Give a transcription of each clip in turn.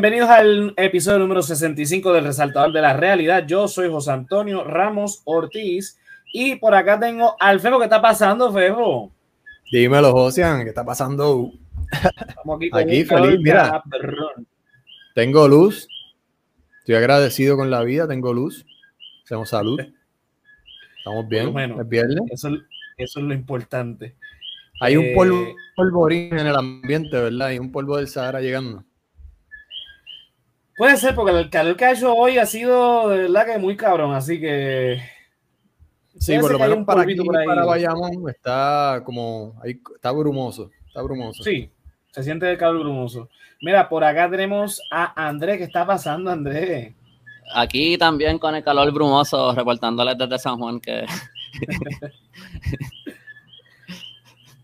Bienvenidos al episodio número 65 del Resaltador de la Realidad. Yo soy José Antonio Ramos Ortiz y por acá tengo al Febo. ¿Qué está pasando, Febo? Dímelo, Josian, ¿qué está pasando? Estamos aquí, con Aquí feliz, mira. cabrón. Tengo luz. Estoy agradecido con la vida, tengo luz. Hacemos salud. Estamos bien. Es viernes. Eso, eso es lo importante. Hay un Eh, polvo, polvorín en el ambiente, ¿verdad? Hay un polvo del Sahara llegando. Puede ser, porque el calor que ha hecho hoy ha sido de verdad que muy cabrón, así que. Sí, por lo menos un para aquí, por ahí. para Bayamón, está como, ahí, está brumoso, está brumoso. Sí, se siente el calor brumoso. Mira, por acá tenemos a Andrés. ¿Qué está pasando, Andrés? Aquí también con el calor brumoso, reportándoles desde San Juan que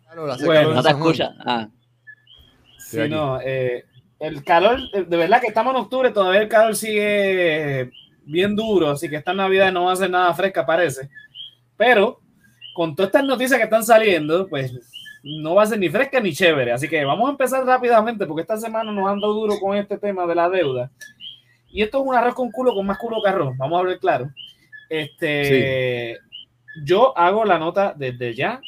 Claro, Bueno, no te escucha. Ah, Sí, aquí. no, eh, el calor, de verdad que estamos en octubre, todavía el calor sigue bien duro, así que esta Navidad no va a ser nada fresca, parece. Pero con todas estas noticias que están saliendo, pues no va a ser ni fresca ni chévere. Así que vamos a empezar rápidamente, porque esta semana nos anda duro con este tema de la deuda. Y esto es un arroz con culo con más culo que arroz, vamos a hablar claro. Este, yo hago la nota desde ya.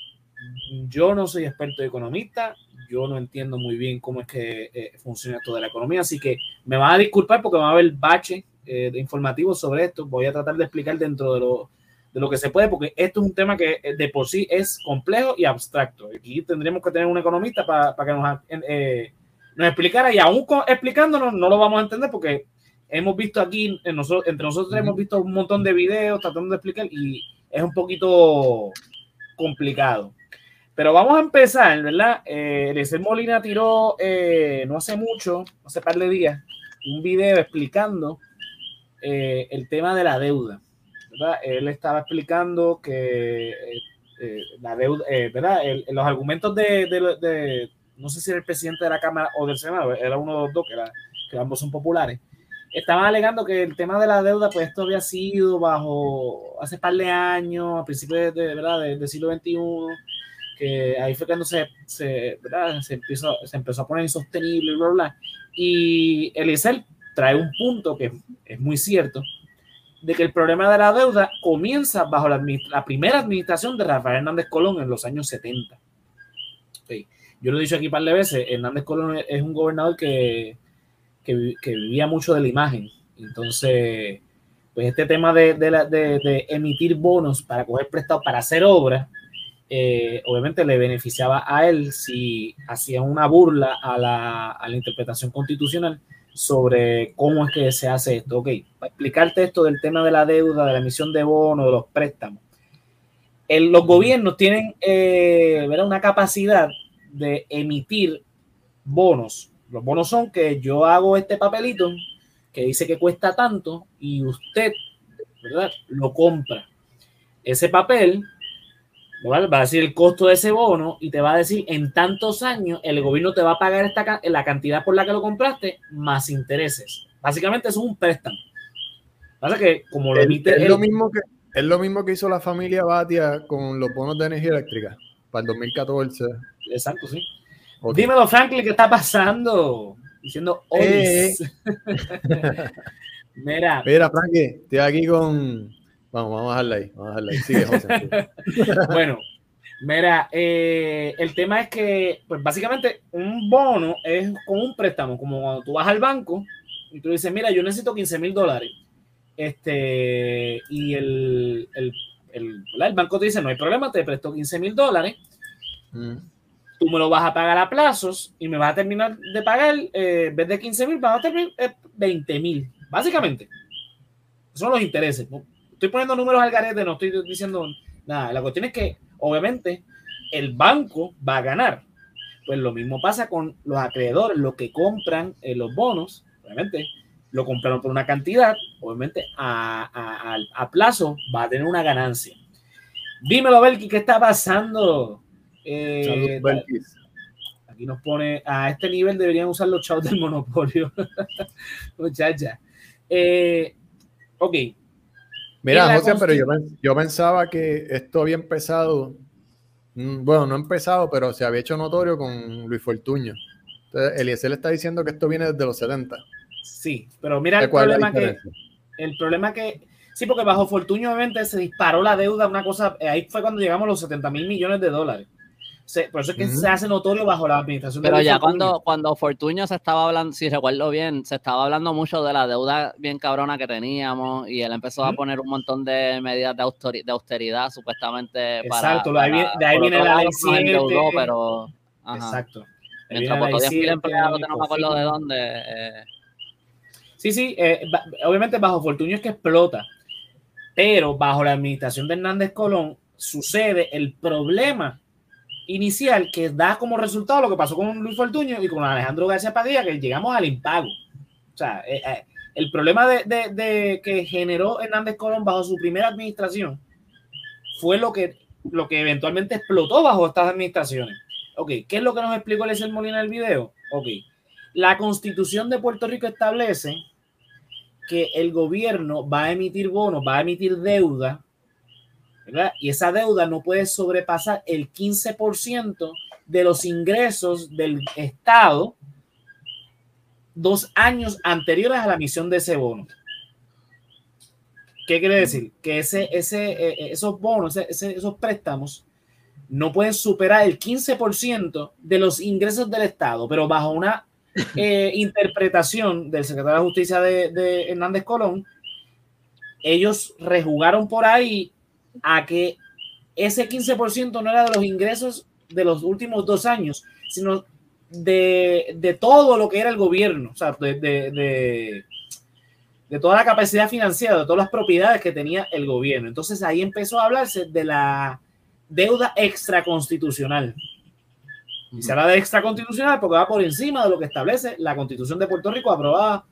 Yo no soy experto economista, yo no entiendo muy bien cómo es que eh, funciona esto de la economía, así que me van a disculpar porque va a haber bache eh, de informativos sobre esto. Voy a tratar de explicar dentro de lo, de lo que se puede, porque esto es un tema que eh, de por sí es complejo y abstracto. Aquí tendríamos que tener un economista para que nos, eh, nos explicara, y aún explicándonos no lo vamos a entender porque hemos visto aquí, en nosotros, entre nosotros hemos visto un montón de videos tratando de explicar y es un poquito complicado. Pero vamos a empezar, ¿verdad? Eh, Molina tiró eh, no hace mucho, hace par de días, un video explicando eh, el tema de la deuda. ¿verdad? Él estaba explicando que eh, eh, la deuda, eh, ¿verdad? El- los argumentos de, de- de- no sé si era el presidente de la Cámara o del Senado, era uno de los dos, que, era, que ambos son populares, estaban alegando que el tema de la deuda, pues esto había sido bajo hace par de años, a principios de, de, ¿verdad? de- del siglo XXI, que ahí fue cuando se, se, ¿verdad? se, empezó, se empezó a poner insostenible, bla, bla. Y Eliezer trae un punto que es muy cierto, de que el problema de la deuda comienza bajo la, la primera administración de Rafael Hernández Colón en los años 70. Ok. Yo lo he dicho aquí un par de veces, Hernández Colón es un gobernador que, que, que vivía mucho de la imagen. Entonces, pues este tema de, de la- de- de emitir bonos para coger prestado para hacer obras, eh, obviamente le beneficiaba a él si hacía una burla a la, a la interpretación constitucional sobre cómo es que se hace esto. Ok, para explicarte esto del tema de la deuda, de la emisión de bonos, de los préstamos. El- los gobiernos tienen eh, una capacidad de emitir bonos. Los bonos son que yo hago este papelito que dice que cuesta tanto y usted ¿verdad? lo compra. Ese papel ¿verdad? va a decir el costo de ese bono y te va a decir en tantos años el gobierno te va a pagar esta, la cantidad por la que lo compraste más intereses. Básicamente eso es un préstamo. Pasa que como lo Es, emite es lo mismo que, es lo mismo que hizo la familia Batia con los bonos de energía eléctrica para el 2014. Exacto, sí. Ok. Dímelo, Franklin, ¿qué está pasando? Diciendo Eh. olis. Mira, Mira, Frankie, estoy aquí con. Vamos, vamos a dejarla ahí. Vamos a dejarla ahí. Sigue, José. bueno, mira, eh, el tema es que, pues básicamente, un bono es como un préstamo, como cuando tú vas al banco y tú dices, mira, yo necesito 15 mil dólares. Este, y el, el, el, el banco te dice, no hay problema, te presto 15 mil dólares, Mm. tú me lo vas a pagar a plazos y me vas a terminar de pagar, eh, en vez de 15 mil, vas a terminar eh, 20 mil, básicamente. Son los intereses. ¿no? Estoy poniendo números al garete, no estoy diciendo nada. La cuestión es que, obviamente, el banco va a ganar. Pues lo mismo pasa con los acreedores, los que compran eh, los bonos, obviamente, lo compraron por una cantidad, obviamente a, a- a- a plazo va a tener una ganancia. Dímelo, Belki, ¿qué está pasando? Eh, Salud, Belkis. Aquí nos pone, a este nivel deberían usar los chavos del monopolio. Muchacha. Eh, ok, Mira, José, pero yo, yo pensaba que esto había empezado. mm, Bueno, no ha empezado, pero se había hecho notorio con Luis Fortuño. Entonces, Eliezer está diciendo que esto viene desde los 70. Sí, pero mira el ¿Cuál es la problema que el problema que sí, porque bajo Fortunio obviamente se disparó la deuda, una cosa, ahí fue cuando llegamos a los 70 mil millones de dólares. Se- por eso es que se hace notorio bajo la administración de Pero Luis ya Fortuño. cuando, cuando Fortuño se estaba hablando, si recuerdo bien, se estaba hablando mucho de la deuda bien cabrona que teníamos y él empezó a poner un montón de medidas de, austori- de austeridad supuestamente para... Exacto, de ahí para- viene- de ahí viene la ley endeudó, 7. pero... ajá. Exacto. Ahí Mientras viene la votó ley 10.000 7, empleados, que no me acuerdo de dónde. eh, Sí, sí, eh, obviamente bajo Fortunio es que explota, pero bajo la administración de Hernández Colón sucede el problema inicial que da como resultado lo que pasó con Luis Fortuño y con Alejandro García Padilla, que llegamos al impago. O sea, eh, eh, el problema de, que generó Hernández Colón bajo su primera administración fue lo que, lo que eventualmente explotó bajo estas administraciones. Ok, ¿qué es lo que nos explicó Eliezer Molina en el video? Ok, la constitución de Puerto Rico establece que el gobierno va a emitir bonos, va a emitir deuda, ¿verdad? Y esa deuda no puede sobrepasar el 15% de los ingresos del Estado dos años anteriores a la emisión de ese bono. ¿Qué quiere decir? Que ese, ese, eh, esos bonos, ese- ese- esos préstamos no pueden superar el 15% de los ingresos del Estado, pero bajo una eh, interpretación del secretario de Justicia de, de Hernández Colón, ellos rejugaron por ahí a que ese 15% no era de los ingresos de los últimos dos años, sino de, de todo lo que era el gobierno, o sea, de, de, de, de toda la capacidad financiera, de todas las propiedades que tenía el gobierno. Entonces ahí empezó a hablarse de la deuda extraconstitucional. Y se habla de extraconstitucional porque va por encima de lo que establece la constitución de Puerto Rico aprobada,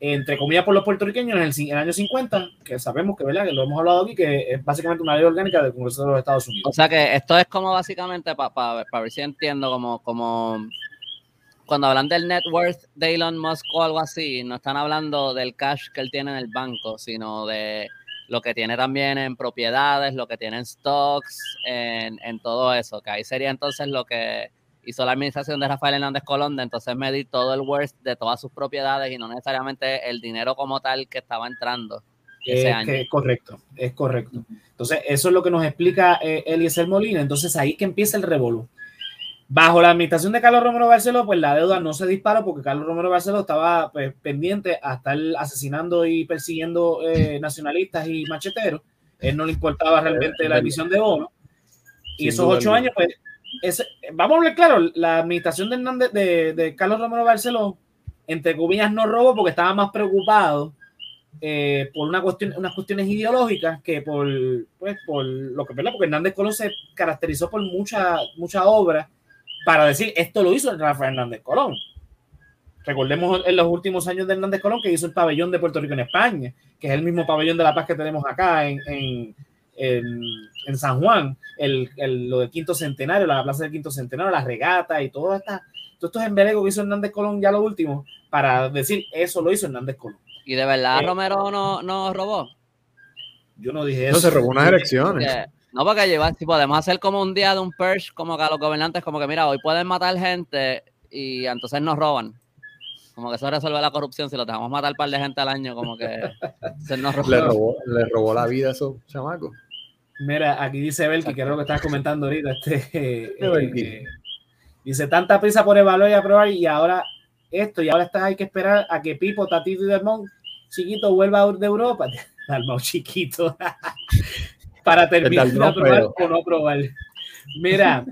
entre comillas, por los puertorriqueños en el, en el año 50, que sabemos que, ¿verdad? que lo hemos hablado aquí, que es básicamente una ley orgánica del Congreso de los Estados O Unidos. sea que esto es como básicamente, para ver si entiendo, como, como cuando hablan del net worth de Elon Musk o algo así, no están hablando del cash que él tiene en el banco, sino de lo que tiene también en propiedades, lo que tiene en stocks, en, en todo eso, que ahí sería entonces lo que hizo la administración de Rafael Hernández Colón, de entonces medir todo el worth de todas sus propiedades y no necesariamente el dinero como tal que estaba entrando ese Es año. que es correcto, es correcto. Entonces, eso es lo que nos explica eh, Eliezer Molina. Entonces, ahí que empieza el revolú. Bajo la administración de Carlos Romero Barceló, pues la deuda no se disparó porque Carlos Romero Barceló estaba pues, pendiente a estar asesinando y persiguiendo eh, nacionalistas y macheteros. Él no le importaba realmente la emisión de bonos. Y Sin esos ocho años, pues, ese- vamos a hablar claro, la administración de, Hernández- de, Carlos Romero Barceló, entre comillas, no robó porque estaba más preocupado eh, por una cuestión, unas cuestiones ideológicas que por, pues, por lo que ¿verdad? porque Hernández Colón se caracterizó por mucha, mucha obra para decir esto lo hizo Rafael Hernández Colón. Recordemos en los últimos años de Hernández Colón que hizo el pabellón de Puerto Rico en España, que es el mismo pabellón de la paz que tenemos acá en, en, en, en San Juan, el, el- lo del quinto centenario, la plaza del quinto centenario, las regatas y todo esta, todos estos embelecos que hizo Hernández Colón ya lo último, para decir eso lo hizo Hernández Colón. Y de verdad Eh, Romero no, no robó. Yo no dije No, eso. se robó unas elecciones. No, porque llevar, si podemos hacer como un día de un purge, como que a los gobernantes, como que mira, hoy pueden matar gente y entonces nos roban. Como que eso resuelve la corrupción. Si los dejamos matar un par de gente al año, como que se nos roban. Le robó, le robó la vida a esos chamacos. Mira, aquí dice Belki, que es lo que estabas comentando ahorita. Este, eh, eh, dice, tanta prisa por evaluar y aprobar y ahora esto, y ahora estás, hay que esperar a que Pipo, Tatito y Dalmón chiquito vuelva de Europa. Dalmón chiquito. Para terminar de Dalmau aprobar o no aprobar. Mira,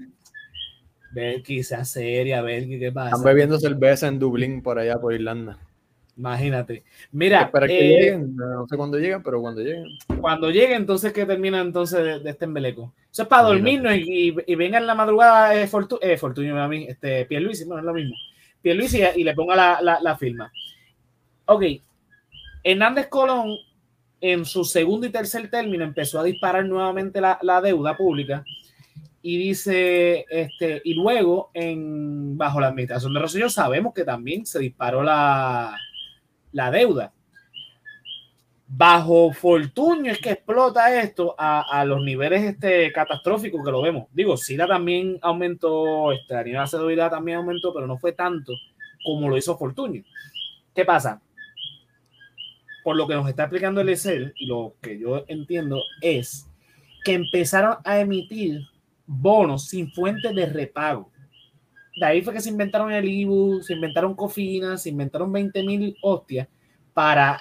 Belki, sea seria, Belki, ¿qué pasa? Están bebiendo cerveza en Dublín, por allá, por Irlanda. Imagínate. Mira, Espera que eh, lleguen. No sé cuándo llegan, pero cuando lleguen. cuando llegue, entonces que termina entonces de, de este embeleco. Eso es para dormirnos y, y, y venga en la madrugada eh, Fortu eh, Fortunio a mí, este, Pierluisi, bueno, es lo mismo. Pierluisi y, y le ponga la, la, la firma. Ok, Hernández Colón en su segundo y tercer término empezó a disparar nuevamente la, la deuda pública y dice, este, y luego en, bajo la administración de Rosselló sabemos que también se disparó la, la deuda bajo Fortunio es que explota esto a, a los niveles este, catastróficos que lo vemos. Digo, SIDA también aumentó, este, la nivel de también aumentó, pero no fue tanto como lo hizo Fortunio. ¿Qué pasa? Por lo que nos está explicando el Excel y lo que yo entiendo es que empezaron a emitir bonos sin fuente de repago. De ahí fue que se inventaron el IBU, se inventaron cofinas, se inventaron 20 mil hostias para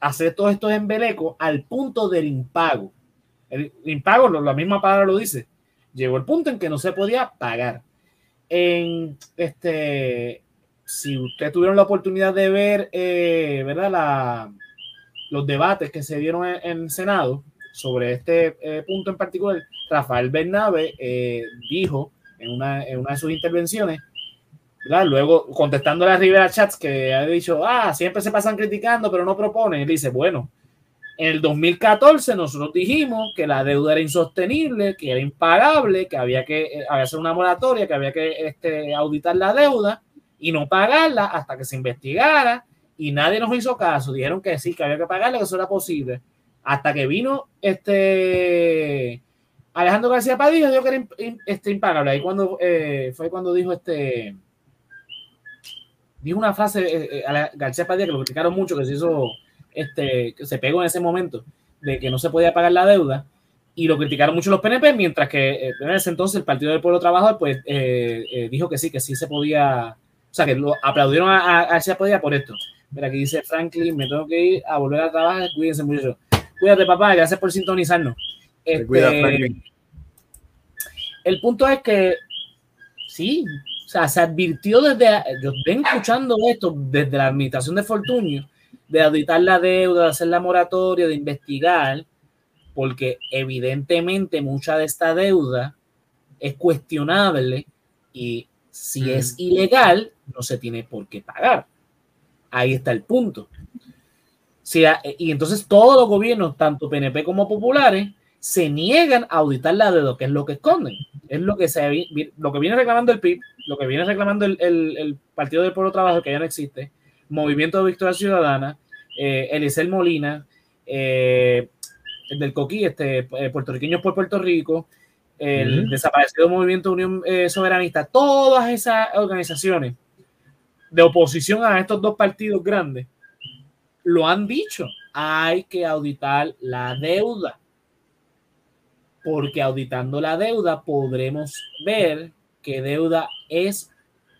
hacer todos estos embelecos al punto del impago. El impago, la misma palabra lo dice, llegó el punto en que no se podía pagar. En este, si ustedes tuvieron la oportunidad de ver, eh, ¿verdad? La, los debates que se dieron en, el Senado sobre este eh, punto en particular, Rafael Bernabe eh, dijo en una, de sus intervenciones, luego contestando a Rivera Chats que ha dicho, ah, siempre se pasan criticando, pero no proponen. Él dice, bueno, en el 2014 nosotros dijimos que la deuda era insostenible, que era impagable, que había que eh, hacer una moratoria, que había que este, auditar la deuda y no pagarla hasta que se investigara y nadie nos hizo caso. Dijeron que sí, que había que pagarla, que eso era posible. Hasta que vino este Alejandro García Padilla, dijo que era este, impagable. Ahí cuando eh, fue cuando dijo este dijo una frase eh, eh, García Padilla que lo criticaron mucho, que se hizo este, que se pegó en ese momento de que no se podía pagar la deuda y lo criticaron mucho los PNP, mientras que en ese entonces el Partido del Pueblo Trabajador pues dijo que sí, que sí se podía o sea, que lo aplaudieron a, a, Padilla por esto. Mira, aquí dice Franklin, me tengo que ir a volver a trabajar. Cuídense mucho. Cuídate, papá. Gracias por sintonizarnos. Este, el punto es que sí, o sea, se advirtió desde, yo ven escuchando esto desde la administración de Fortunio, de auditar la deuda, de hacer la moratoria, de investigar, porque evidentemente mucha de esta deuda es cuestionable y si es ilegal, no se tiene por qué pagar. Ahí está el punto. y entonces todos los gobiernos, tanto PNP como populares, se niegan a auditar la deuda, que es lo que esconden. Es lo que, se, lo que viene reclamando el PIB, lo que viene reclamando el, Partido del Pueblo Trabajo, que ya no existe, Movimiento de Victoria Ciudadana, eh, Elisel Molina, eh, el del Coquí, este, eh, puertorriqueños por Puerto Rico, el desaparecido Movimiento Unión eh, Soberanista, todas esas organizaciones de oposición a estos dos partidos grandes lo han dicho. Hay que auditar la deuda. Porque auditando la deuda podremos ver qué deuda es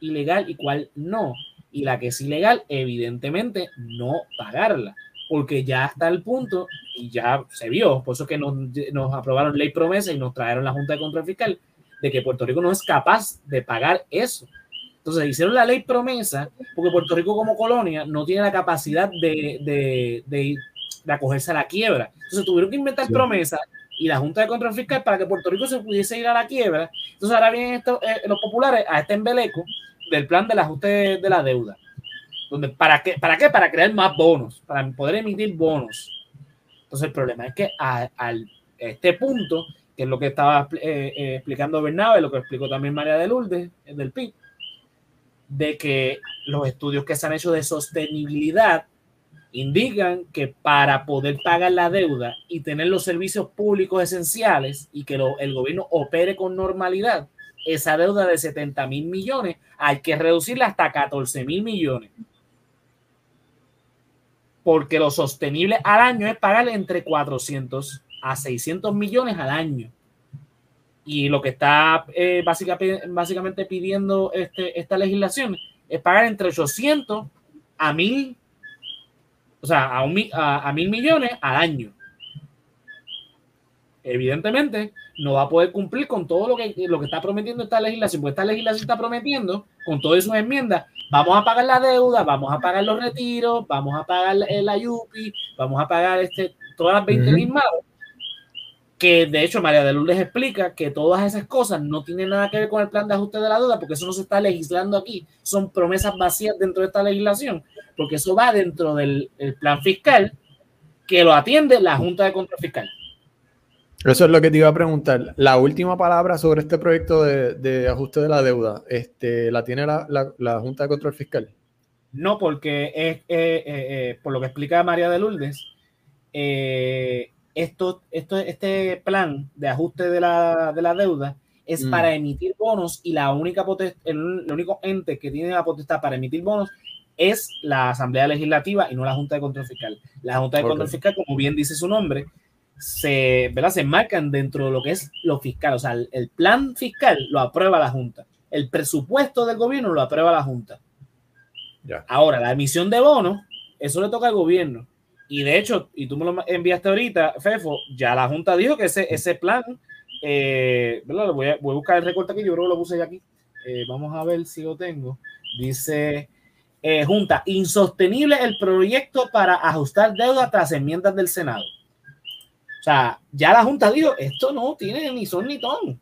ilegal y cuál no. Y la que es ilegal, evidentemente, no pagarla porque ya está el punto y ya se vio, por eso que nos, nos, aprobaron ley promesa y nos trajeron la Junta de Control Fiscal, de que Puerto Rico no es capaz de pagar eso. Entonces hicieron la ley promesa porque Puerto Rico como colonia no tiene la capacidad de, de, de, de acogerse a la quiebra. Entonces tuvieron que inventar promesa y la Junta de Control Fiscal para que Puerto Rico se pudiese ir a la quiebra. Entonces ahora vienen estos, eh, los populares a este embeleco del plan del ajuste de la deuda. Donde, ¿para, qué? ¿Para qué? Para crear más bonos, para poder emitir bonos. Entonces el problema es que a, este punto, que es lo que estaba eh, eh, explicando Bernabe, lo que explicó también María de Lourdes, del PIB, de que los estudios que se han hecho de sostenibilidad indican que para poder pagar la deuda y tener los servicios públicos esenciales y que el gobierno opere con normalidad, esa deuda de 70 mil millones hay que reducirla hasta 14 mil millones porque lo sostenible al año es pagar entre 400 a 600 millones al año. Y lo que está eh, básicamente, pidiendo este, esta legislación es pagar entre 800 a 1000, o sea, a, un, a, a mil millones al año. Evidentemente, no va a poder cumplir con todo lo que, lo que está prometiendo esta legislación, porque esta legislación está prometiendo, con todas sus enmiendas, vamos a pagar la deuda, vamos a pagar los retiros, vamos a pagar el ayupi, vamos a pagar este, todas las 20 mil más. Que de hecho María de Lourdes explica que todas esas cosas no tienen nada que ver con el plan de ajuste de la deuda, porque eso no se está legislando aquí, son promesas vacías dentro de esta legislación, porque eso va dentro del plan fiscal que lo atiende la Junta de Control Fiscal. Eso es lo que te iba a preguntar. La última palabra sobre este proyecto de, ajuste de la deuda, este, ¿la tiene la, Junta de Control Fiscal? No, porque es, eh, eh, eh, por lo que explica María de Lourdes, esto, esto, este plan de ajuste de la, deuda es mm. para emitir bonos y la única el, el, único ente que tiene la potestad para emitir bonos es la Asamblea Legislativa y no la Junta de Control Fiscal. La Junta de Control Fiscal, como bien dice su nombre, se, ¿verdad? se marcan dentro de lo que es lo fiscal. O sea, el, plan fiscal lo aprueba la Junta. El presupuesto del gobierno lo aprueba la Junta. Ahora, la emisión de bonos, eso le toca al gobierno. Y de hecho, y tú me lo enviaste ahorita, Fefo, ya la Junta dijo que ese, ese plan, eh, ¿verdad? Voy a, voy a, buscar el recorte aquí, yo creo que lo puse ya aquí. Eh, vamos a ver si lo tengo. Dice eh, Junta, insostenible el proyecto para ajustar deuda tras enmiendas del Senado. O sea, ya la Junta dijo, esto no tiene ni son ni ton.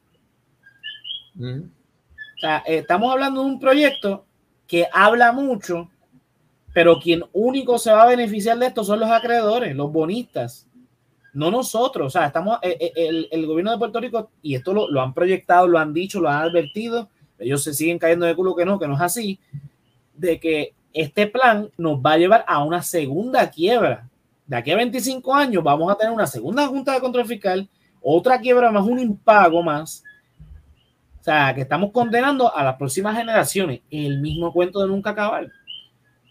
O sea, estamos hablando de un proyecto que habla mucho, pero quien único se va a beneficiar de esto son los acreedores, los bonistas, no nosotros. O sea, estamos, eh, eh, el, gobierno de Puerto Rico, y esto lo, lo, han proyectado, lo han dicho, lo han advertido, ellos se siguen cayendo de culo que no, que no es así, de que este plan nos va a llevar a una segunda quiebra. De aquí a 25 años vamos a tener una segunda junta de control fiscal, otra quiebra más, un impago más. O sea, que estamos condenando a las próximas generaciones el mismo cuento de nunca acabar.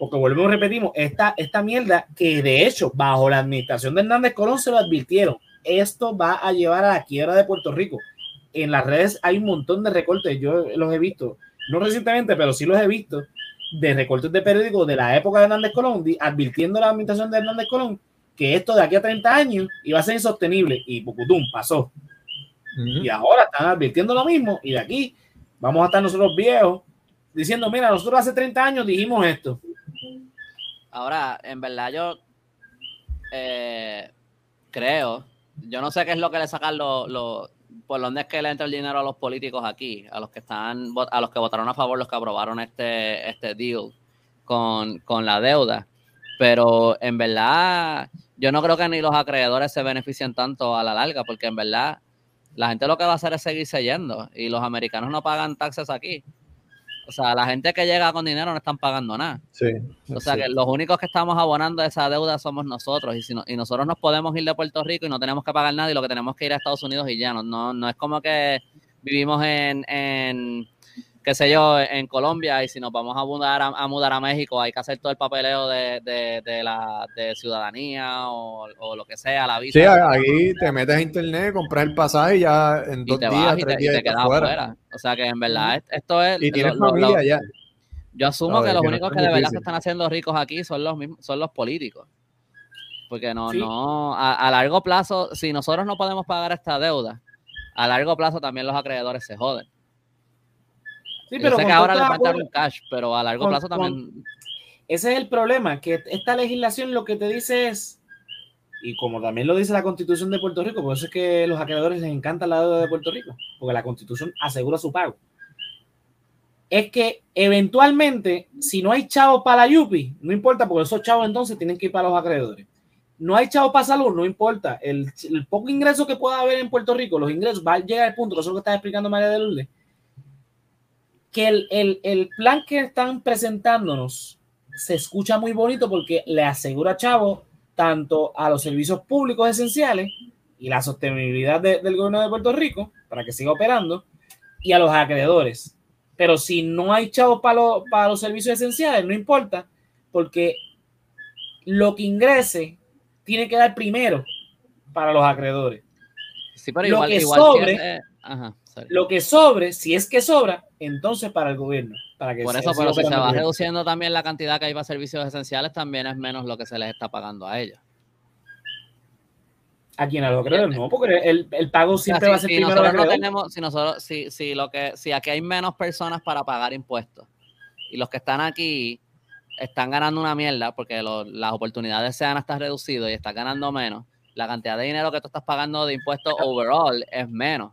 Porque volvemos, repetimos, esta, esta mierda que de hecho bajo la administración de Hernández Colón se lo advirtieron, esto va a llevar a la quiebra de Puerto Rico. En las redes hay un montón de recortes, yo los he visto, no recientemente, pero sí los he visto, de recortes de periódicos de la época de Hernández Colón, advirtiendo a la administración de Hernández Colón que esto de aquí a 30 años iba a ser insostenible y Pucutum pasó. Y ahora están advirtiendo lo mismo y de aquí vamos a estar nosotros viejos diciendo, mira, nosotros hace 30 años dijimos esto. Ahora, en verdad yo eh, creo, yo no sé qué es lo que le sacan los, por dónde es que le entra el dinero a los políticos aquí, a los que están, a los que votaron a favor, los que aprobaron este, este deal con, con la deuda. Pero en verdad, yo no creo que ni los acreedores se beneficien tanto a la larga, porque en verdad la gente lo que va a hacer es seguirse yendo y los americanos no pagan taxes aquí. O sea, la gente que llega con dinero no están pagando nada. Sí. O sea, que los únicos que estamos abonando esa deuda somos nosotros. Y, si y nosotros nos podemos ir de Puerto Rico y no tenemos que pagar nada y lo que tenemos que ir a Estados Unidos y ya. No, no, es como que vivimos en, en qué sé yo, en Colombia y si nos vamos a mudar a, mudar a México hay que hacer todo el papeleo de, de, la de ciudadanía o, lo que sea, la visa. Sí, aquí te metes a internet, compras el pasaje y ya en dos días, tres días te, quedas fuera. O sea que en verdad esto es... Y tienes familia ya. Yo asumo que los únicos que de verdad se están haciendo ricos aquí son los mismos, son los políticos. Porque no, no, a, a largo plazo, si nosotros no podemos pagar esta deuda, a largo plazo también los acreedores se joden. Sí, pero sé que ahora le falta un cash, pero a largo plazo también. ese es el problema, que esta legislación lo que te dice es, y como también lo dice la constitución de Puerto Rico, por eso es que los acreedores les encanta la deuda de Puerto Rico, porque la constitución asegura su pago. Es que eventualmente, si no hay chavos para la Yupi, no importa, porque esos chavos entonces tienen que ir para los acreedores. No hay chavos para salud, no importa. El, poco ingreso que pueda haber en Puerto Rico, los ingresos, va a llegar al punto, que eso es lo que está explicando María de Lourdes, que el, plan que están presentándonos se escucha muy bonito porque le asegura Chavo tanto a los servicios públicos esenciales y la sostenibilidad del gobierno de Puerto Rico para que siga operando y a los acreedores. Pero si no hay chavos para, para los servicios esenciales, no importa, porque lo que ingrese tiene que dar primero para los acreedores. Sí, pero igual, que sobre, lo que sobre, si es que sobra, entonces para el gobierno. Para que Por eso, pero si se va reduciendo también la cantidad que hay para servicios esenciales, también es menos lo que se les está pagando a ellos. ¿A quién? ¿A los acreedores? No, porque el, el pago siempre va a ser si primero nosotros no tenemos, si nosotros, si, si, lo que, si aquí hay menos personas para pagar impuestos y los que están aquí están ganando una mierda porque las oportunidades se han hasta reducido y están ganando menos, la cantidad de dinero que tú estás pagando de impuestos overall es menos.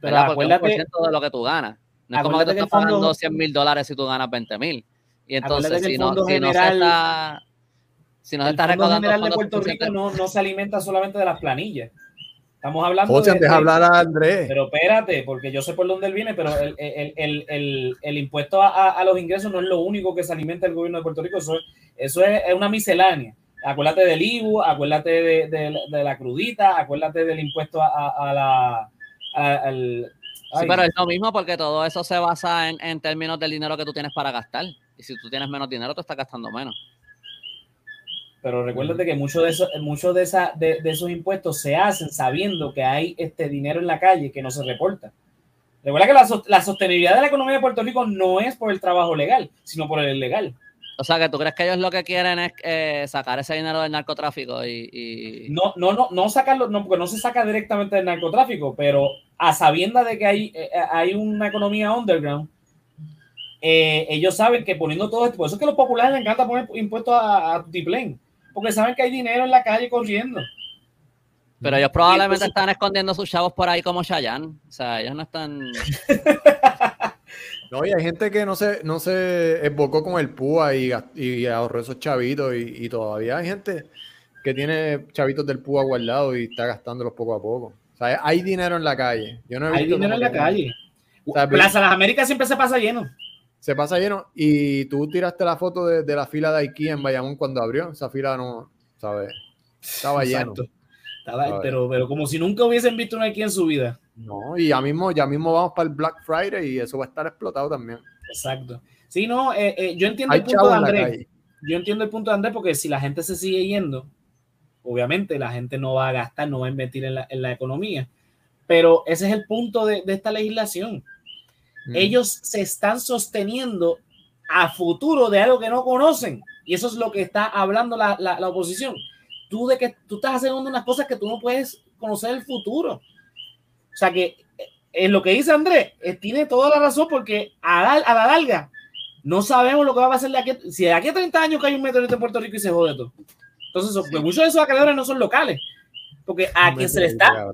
Pero acuérdate, de lo que tú ganas. No es como que te estás pagando 100 mil dólares si tú ganas 20 mil. Y entonces, si no, si no se está, si no se está recaudando general de Puerto Rico no, no se alimenta solamente de las planillas. Estamos hablando José, de, hablar a Andrés. Pero espérate, porque yo sé por dónde él viene, pero el, el, el, el, el impuesto a, a, los ingresos no es lo único que se alimenta el gobierno de Puerto Rico. Eso, eso es, es, una miscelánea. Acuérdate del IBU, acuérdate de, de, de la crudita, acuérdate del impuesto a, a la al, Sí, pero es lo mismo porque todo eso se basa en, en, términos del dinero que tú tienes para gastar. Y si tú tienes menos dinero, tú estás gastando menos. Pero recuérdate que muchos de, esos, mucho de, esa, de, de, esos impuestos se hacen sabiendo que hay este dinero en la calle que no se reporta. Recuerda que la, la sostenibilidad de la economía de Puerto Rico no es por el trabajo legal, sino por el ilegal. O sea, que tú crees que ellos lo que quieren es eh, sacar ese dinero del narcotráfico y, y, No, no, no, no sacarlo, no, porque no se saca directamente del narcotráfico, pero a sabienda de que hay, eh, hay una economía underground, eh, ellos saben que poniendo todo esto, por eso es que a los populares les encanta poner impuestos a, a Tiplén, porque saben que hay dinero en la calle corriendo. Pero ellos probablemente entonces, están escondiendo sus chavos por ahí como Chayanne. O sea, ellos no están. No, y hay gente que no se, no se esbocó con el PUA y, y ahorró esos chavitos y, y, todavía hay gente que tiene chavitos del PUA guardados y está gastándolos poco a poco. O sea, hay dinero en la calle. Yo no he hay dinero en la calle. O sea, Plaza Las Américas siempre se pasa lleno. Se pasa lleno. Y tú tiraste la foto de, de la fila de IKEA en Bayamón cuando abrió. Esa fila no, ¿sabes? Estaba lleno. Estaba, pero, pero como si nunca hubiesen visto una IKEA en su vida. No, y ya mismo, ya mismo vamos para el Black Friday y eso va a estar explotado también. Exacto. Sí, no, eh, eh, yo entiendo Hay el punto de Andrés. Yo entiendo el punto de Andrés porque si la gente se sigue yendo, obviamente la gente no va a gastar, no va a invertir en la, en la economía. Pero ese es el punto de, de esta legislación. Mm. Ellos se están sosteniendo a futuro de algo que no conocen. Y eso es lo que está hablando la, la, la oposición. Tú de que tú estás haciendo unas cosas que tú no puedes conocer el futuro. O sea que en lo que dice Andrés, eh, tiene toda la razón porque a la, a la larga no sabemos lo que va a pasar de aquí. Si de aquí a 30 años cae un meteorito en Puerto Rico y se jode todo. Entonces, pues, muchos de esos acreedores no son locales. Porque a quien se le está.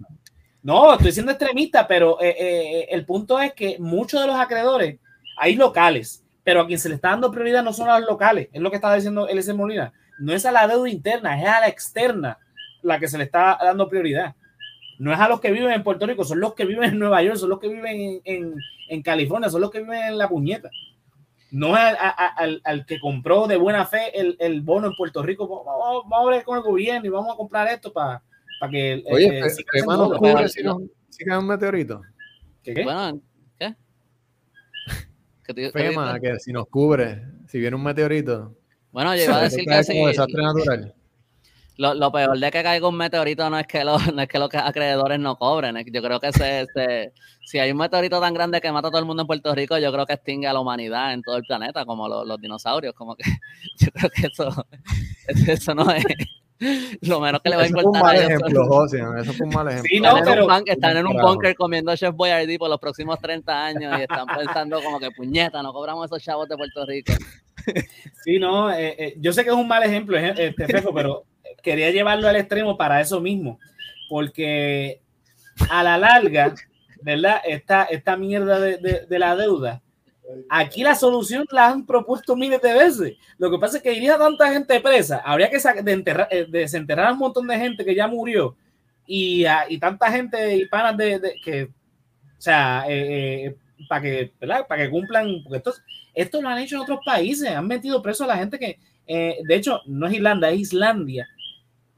No, estoy siendo extremista, pero eh, eh, el punto es que muchos de los acreedores hay locales, pero a quien se le está dando prioridad no son a los locales. Es lo que estaba diciendo LS Molina. No es a la deuda interna, es a la externa la que se le está dando prioridad no es a los que viven en Puerto Rico, son los que viven en Nueva York, son los que viven en, en, en California, son los que viven en la puñeta. No es a, a, al, al, que compró de buena fe el, el, bono en Puerto Rico. Vamos, vamos, a ver con el gobierno y vamos a comprar esto para pa que. Oye, eh, ¿qué mano cubre si, no, si cae un meteorito? ¿Qué? qué? Bueno, ¿qué? ¿Qué te, FEMA, que si nos cubre, si viene un meteorito. Bueno, yo iba a decir que sí. desastre natural. Lo, lo, peor de que caiga un meteorito no es que, lo, no es que los acreedores no cobren. Yo creo que se, se, si hay un meteorito tan grande que mata a todo el mundo en Puerto Rico, yo creo que extingue a la humanidad en todo el planeta, como lo, los dinosaurios. Como que yo creo que eso, eso no es lo menos que le va a importar. Eso fue un mal ejemplo, José. Eso fue un mal ejemplo. Sí, no, están, pero, en un, están en un bunker comiendo Chef Boyardee por los próximos 30 años y están pensando como que puñeta, no cobramos esos chavos de Puerto Rico. Sí, no, eh, eh, yo sé que es un mal ejemplo, este Fefo, pero quería llevarlo al extremo para eso mismo, porque a la larga, ¿verdad? Esta, esta mierda de, de, la deuda, aquí la solución la han propuesto miles de veces. Lo que pasa es que iría tanta gente presa, habría que de enterrar, eh, desenterrar a un montón de gente que ya murió y, y tanta gente y de, de, que, o sea, eh, eh, para que, que cumplan, porque esto, esto lo han hecho en otros países, han metido preso a la gente que, de hecho, no es Irlanda, es Islandia,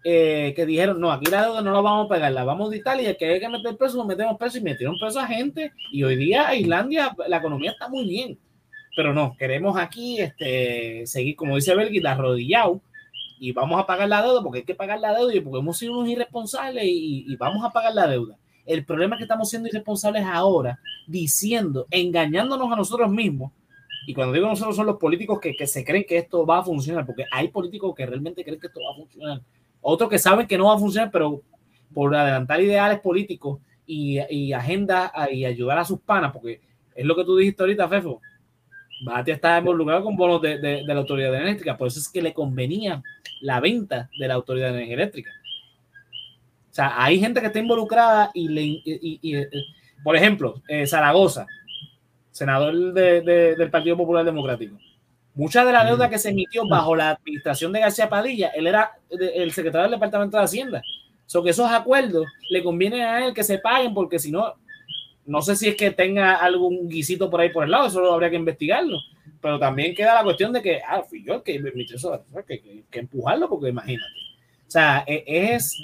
eh, que dijeron, no, aquí la deuda no la vamos a pagar, la vamos a Italia, y el que hay que meter preso, lo metemos preso y metieron preso a gente. Y hoy día Islandia, la economía está muy bien. Pero no, queremos aquí este, seguir, como dice Belgui, arrodillado y vamos a pagar la deuda porque hay que pagar la deuda y porque hemos sido unos irresponsables y, y vamos a pagar la deuda. El problema es que estamos siendo irresponsables ahora, diciendo, engañándonos a nosotros mismos. Y cuando digo nosotros son los políticos que, que se creen que esto va a funcionar, porque hay políticos que realmente creen que esto va a funcionar otros que saben que no va a funcionar, pero por adelantar ideales políticos y, y agenda y ayudar a sus panas, porque es lo que tú dijiste ahorita, Fefo. Bati está involucrado con bonos de, la Autoridad Eléctrica, por eso es que le convenía la venta de la Autoridad Eléctrica. O sea, hay gente que está involucrada y, le, y, por ejemplo, eh, Zaragoza, senador de, del Partido Popular Democrático Mucha de la deuda que se emitió bajo la administración de García Padilla, él era el secretario del Departamento de Hacienda. So que esos acuerdos le convienen a él que se paguen, porque si no, no sé si es que tenga algún guisito por ahí por el lado, eso habría que investigarlo. Pero también queda la cuestión de que, ah, fui yo el que me emitió eso, que, que, que empujarlo, porque imagínate. O sea, e, es,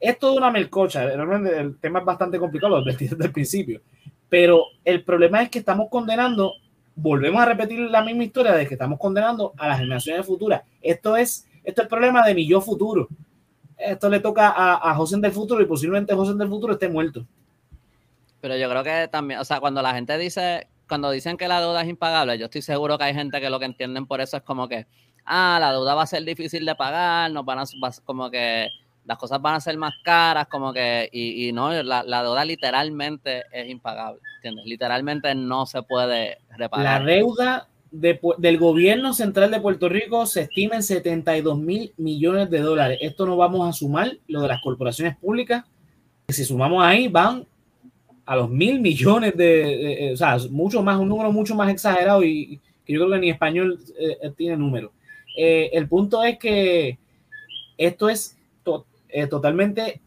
es toda una melcocha. Realmente el tema es bastante complicado, lo advertí desde el principio Pero el problema es que estamos condenando, volvemos a repetir la misma historia de que estamos condenando a las generaciones futuras. Esto es, esto es el problema de mi yo futuro. Esto le toca a, José del futuro y posiblemente José del futuro esté muerto. Pero yo creo que también, o sea, cuando la gente dice, cuando dicen que la deuda es impagable, yo estoy seguro que hay gente que lo que entienden por eso es como que, ah, la deuda va a ser difícil de pagar, nos van a, como que las cosas van a ser más caras, como que, y, no, la, deuda literalmente es impagable, ¿entiendes? Literalmente no se puede repagar. La deuda del gobierno central de Puerto Rico se estima en 72 mil millones de dólares. Esto no vamos a sumar lo de las corporaciones públicas. Si sumamos ahí, van a los mil millones de, o sea, mucho más, un número mucho más exagerado y que yo creo que ni español eh, tiene número. Eh, el punto es que esto es totalmente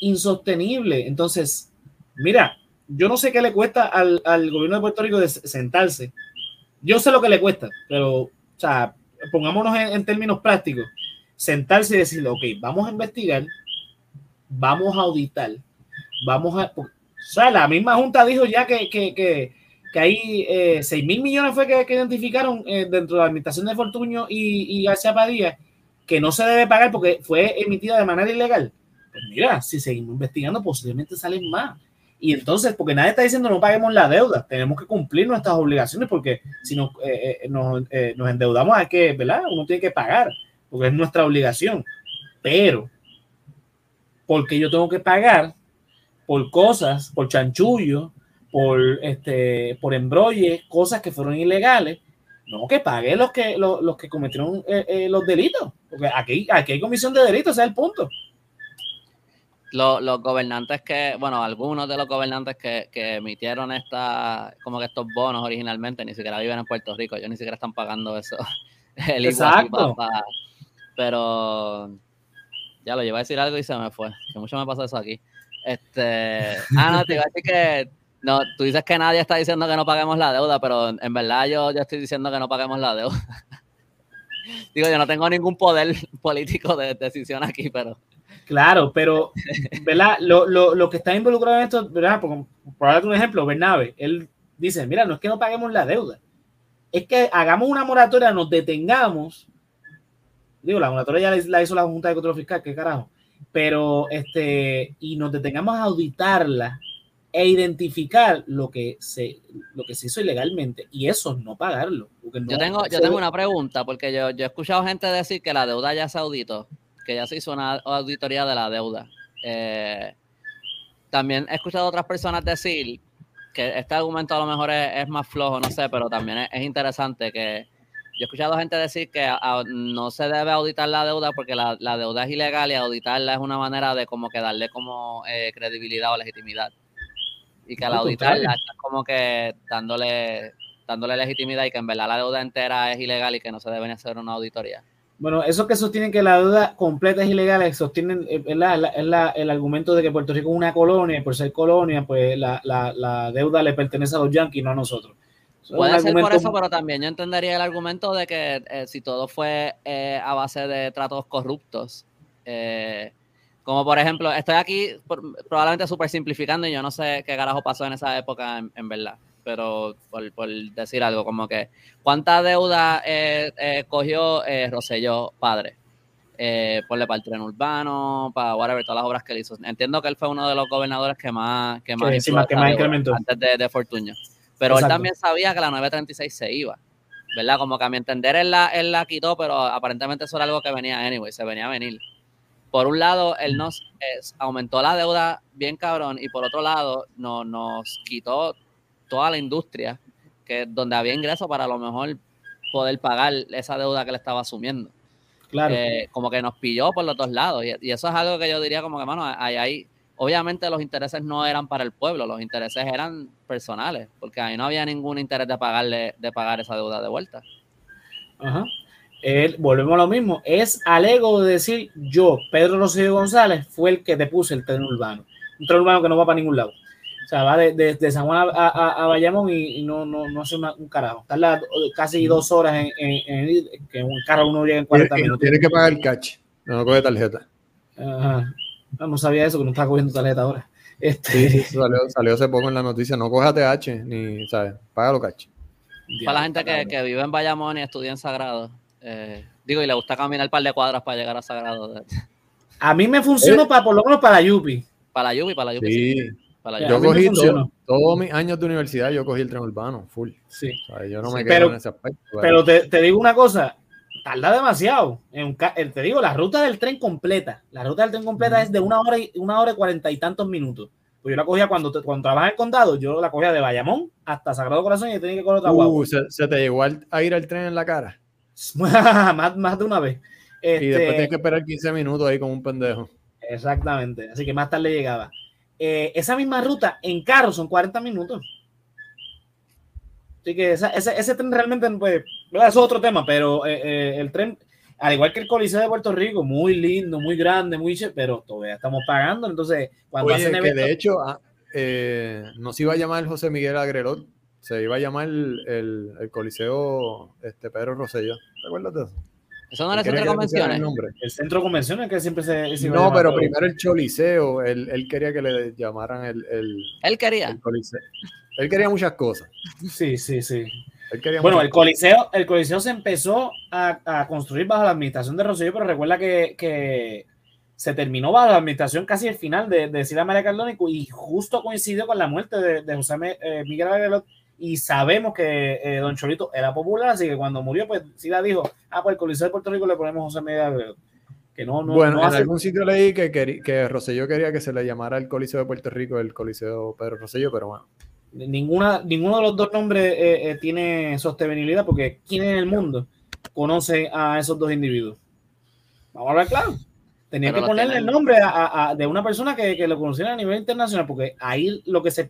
insostenible. Entonces, mira, yo no sé qué le cuesta al, gobierno de Puerto Rico de sentarse. Yo sé lo que le cuesta, pero, o sea, pongámonos en, términos prácticos, sentarse y decirle, ok, vamos a investigar, vamos a auditar, vamos a... O sea, la misma Junta dijo ya que, que, que, que hay eh, 6 mil millones fue que, identificaron eh, dentro de la administración de Fortuño y, y García Padilla que no se debe pagar porque fue emitida de manera ilegal, pues mira, si seguimos investigando, posiblemente salen más. Y entonces, porque nadie está diciendo no paguemos la deuda, tenemos que cumplir nuestras obligaciones porque si nos, eh, eh, nos, eh, nos, endeudamos hay que, ¿verdad? Uno tiene que pagar, porque es nuestra obligación. Pero, porque yo tengo que pagar por cosas, por chanchullo, por, este, por embrolles, cosas que fueron ilegales, no, que pague los que, los, que cometieron eh, eh, los delitos. Porque aquí, aquí hay comisión de delitos, ese es el punto. Los, los, gobernantes que, bueno, algunos de los gobernantes que, que, emitieron esta, como que estos bonos originalmente, ni siquiera viven en Puerto Rico, ellos ni siquiera están pagando eso. El Exacto. pero ya lo llevo a decir algo y se me fue. Que mucho me pasó eso aquí. Este, ah, no, te iba a decir que no, tú dices que nadie está diciendo que no paguemos la deuda, pero en verdad yo, yo estoy diciendo que no paguemos la deuda. Digo, yo no tengo ningún poder político de decisión aquí, pero. Claro, pero, ¿verdad? Lo, lo, lo que está involucrado en esto, ¿verdad? Por, por darte un ejemplo, Bernabe, él dice, mira, no es que no paguemos la deuda, es que hagamos una moratoria, nos detengamos. Digo, la moratoria ya la hizo la Junta de Control Fiscal, qué carajo. Pero, este, y nos detengamos a auditarla e identificar lo que se, lo que se hizo ilegalmente y eso no pagarlo. yo tengo, yo tengo una pregunta, porque yo, yo, he escuchado gente decir que la deuda ya se auditó, que ya se hizo una auditoría de la deuda. Eh, también he escuchado otras personas decir que este argumento a lo mejor es, más flojo, no sé, pero también es, interesante que yo he escuchado gente decir que no se debe auditar la deuda porque la, la, deuda es ilegal y auditarla es una manera de como que darle como eh, credibilidad o legitimidad y que al auditarla estás como que dándole, dándole legitimidad y que en verdad la deuda entera es ilegal y que no se debe hacer una auditoría. Bueno, eso que sostienen que la deuda completa es ilegal, sostienen es, la, el argumento de que Puerto Rico es una colonia y por ser colonia, pues la, la deuda le pertenece a los yanquis, no a nosotros. Puede ser por eso, pero también yo entendería el argumento de que eh, si todo fue eh, a base de tratos corruptos, eh, como por ejemplo, estoy aquí probablemente súper simplificando y yo no sé qué carajo pasó en esa época en, verdad, pero por, por, decir algo, como que cuánta deuda eh, eh, cogió eh, Rosselló padre eh, por para el tren urbano, para whatever, todas las obras que él hizo. Entiendo que él fue uno de los gobernadores que más, que más, que más incrementó antes de, de Fortuño. Pero él también sabía que la 936 se iba. ¿Verdad? Como que a mi entender él la, él la quitó, pero aparentemente eso era algo que venía anyway, se venía a venir por un lado, él nos aumentó la deuda bien cabrón y por otro lado no, nos quitó toda la industria que donde había ingresos para a lo mejor poder pagar esa deuda que le estaba asumiendo. Claro. Eh, como que nos pilló por los dos lados y, eso es algo que yo diría como que, mano, ahí, ahí, obviamente los intereses no eran para el pueblo, los intereses eran personales, porque ahí no había ningún interés de pagarle, de pagar esa deuda de vuelta. Ajá volvemos a lo mismo, es alego de decir yo, Pedro Rosario González, fue el que te puse el tren urbano. Un tren urbano que no va para ningún lado. O sea, va de, San Juan a, Bayamón y, no, no, no, hace un carajo. Está casi dos horas en, en, que un carro uno llega en 40 minutos. Tiene que pagar el catch, no coge tarjeta. Ajá. No, sabía eso, que no estaba cogiendo tarjeta ahora. Este, Sí, sí, salió, salió hace poco en la noticia. No coja TH, ni, ¿sabes? Págalo caché. Para la gente que, que vive en Bayamón y estudia en Sagrado, eh, digo, y le gusta caminar un par de cuadras para llegar a Sagrado. A mí me funciona para, por lo menos para Yupi. Para la Yupi, para la Yupi. Sí. Sí, Para la a yo cogí funcionó. todo- todos mis años de universidad, yo cogí el tren urbano, full. Sí. O sea, yo no me Sí, quedo pero- en ese aspecto. Pero te, te digo una cosa, tarda demasiado. En te digo, la ruta del tren completa, la ruta del tren completa es de una hora y una hora y cuarenta y tantos minutos. Pues yo la cogía cuando, te- cuando trabajas en el condado, yo la cogía de Bayamón hasta Sagrado Corazón y tenía que coger otra guagua. Uh, se, se te llegó a ir al tren en la cara. más, más de una vez. Y después Este, tienes que esperar 15 minutos ahí como un pendejo. Exactamente. Así que más tarde llegaba. Eh, esa misma ruta en carro son 40 minutos. Así que esa- ese, ese tren realmente, pues, eso es otro tema, pero eh, eh, el tren, al igual que el Coliseo de Puerto Rico, muy lindo, muy grande, muy chévere, pero todavía estamos pagando. Entonces, cuando Oye, hacen que de hecho ah, no se iba a llamar José Miguel Agrelot, se iba a llamar el, el- el Coliseo este, Pedro Rosselló. ¿Te acuerdas de eso? Eso no era quería centro de el convenciones. nombre. el centro de convenciones que siempre se, se iba a No, llamar, pero primero el Choliseo, él, él quería que le llamaran el, el, Él quería. el Coliseo. Él quería muchas cosas. Sí, sí, sí. Él quería Bueno, el Coliseo, el Coliseo se empezó a, a construir bajo la administración de Rosselló, pero recuerda que, que se terminó bajo la administración casi el final de, de Sila María Cardona y justo coincidió con la muerte de, de José eh, Miguel Agrelot y sabemos que eh, Don Cholito era popular, así que cuando murió, pues Sila dijo, ah, pues el Coliseo de Puerto Rico le ponemos José Agrelot. Que no, no, bueno, no en algún sitio leí que, queri- que Rosselló quería que se le llamara el Coliseo de Puerto Rico el Coliseo Pedro Rosselló, pero bueno. ninguna, ninguno de los dos nombres eh, eh, tiene sostenibilidad porque ¿quién en el mundo conoce a esos dos individuos? Vamos a hablar claro. Tenían Pero que ponerle tienen. el nombre a- a- a- de una persona que, que lo conociera a nivel internacional porque ahí lo que se...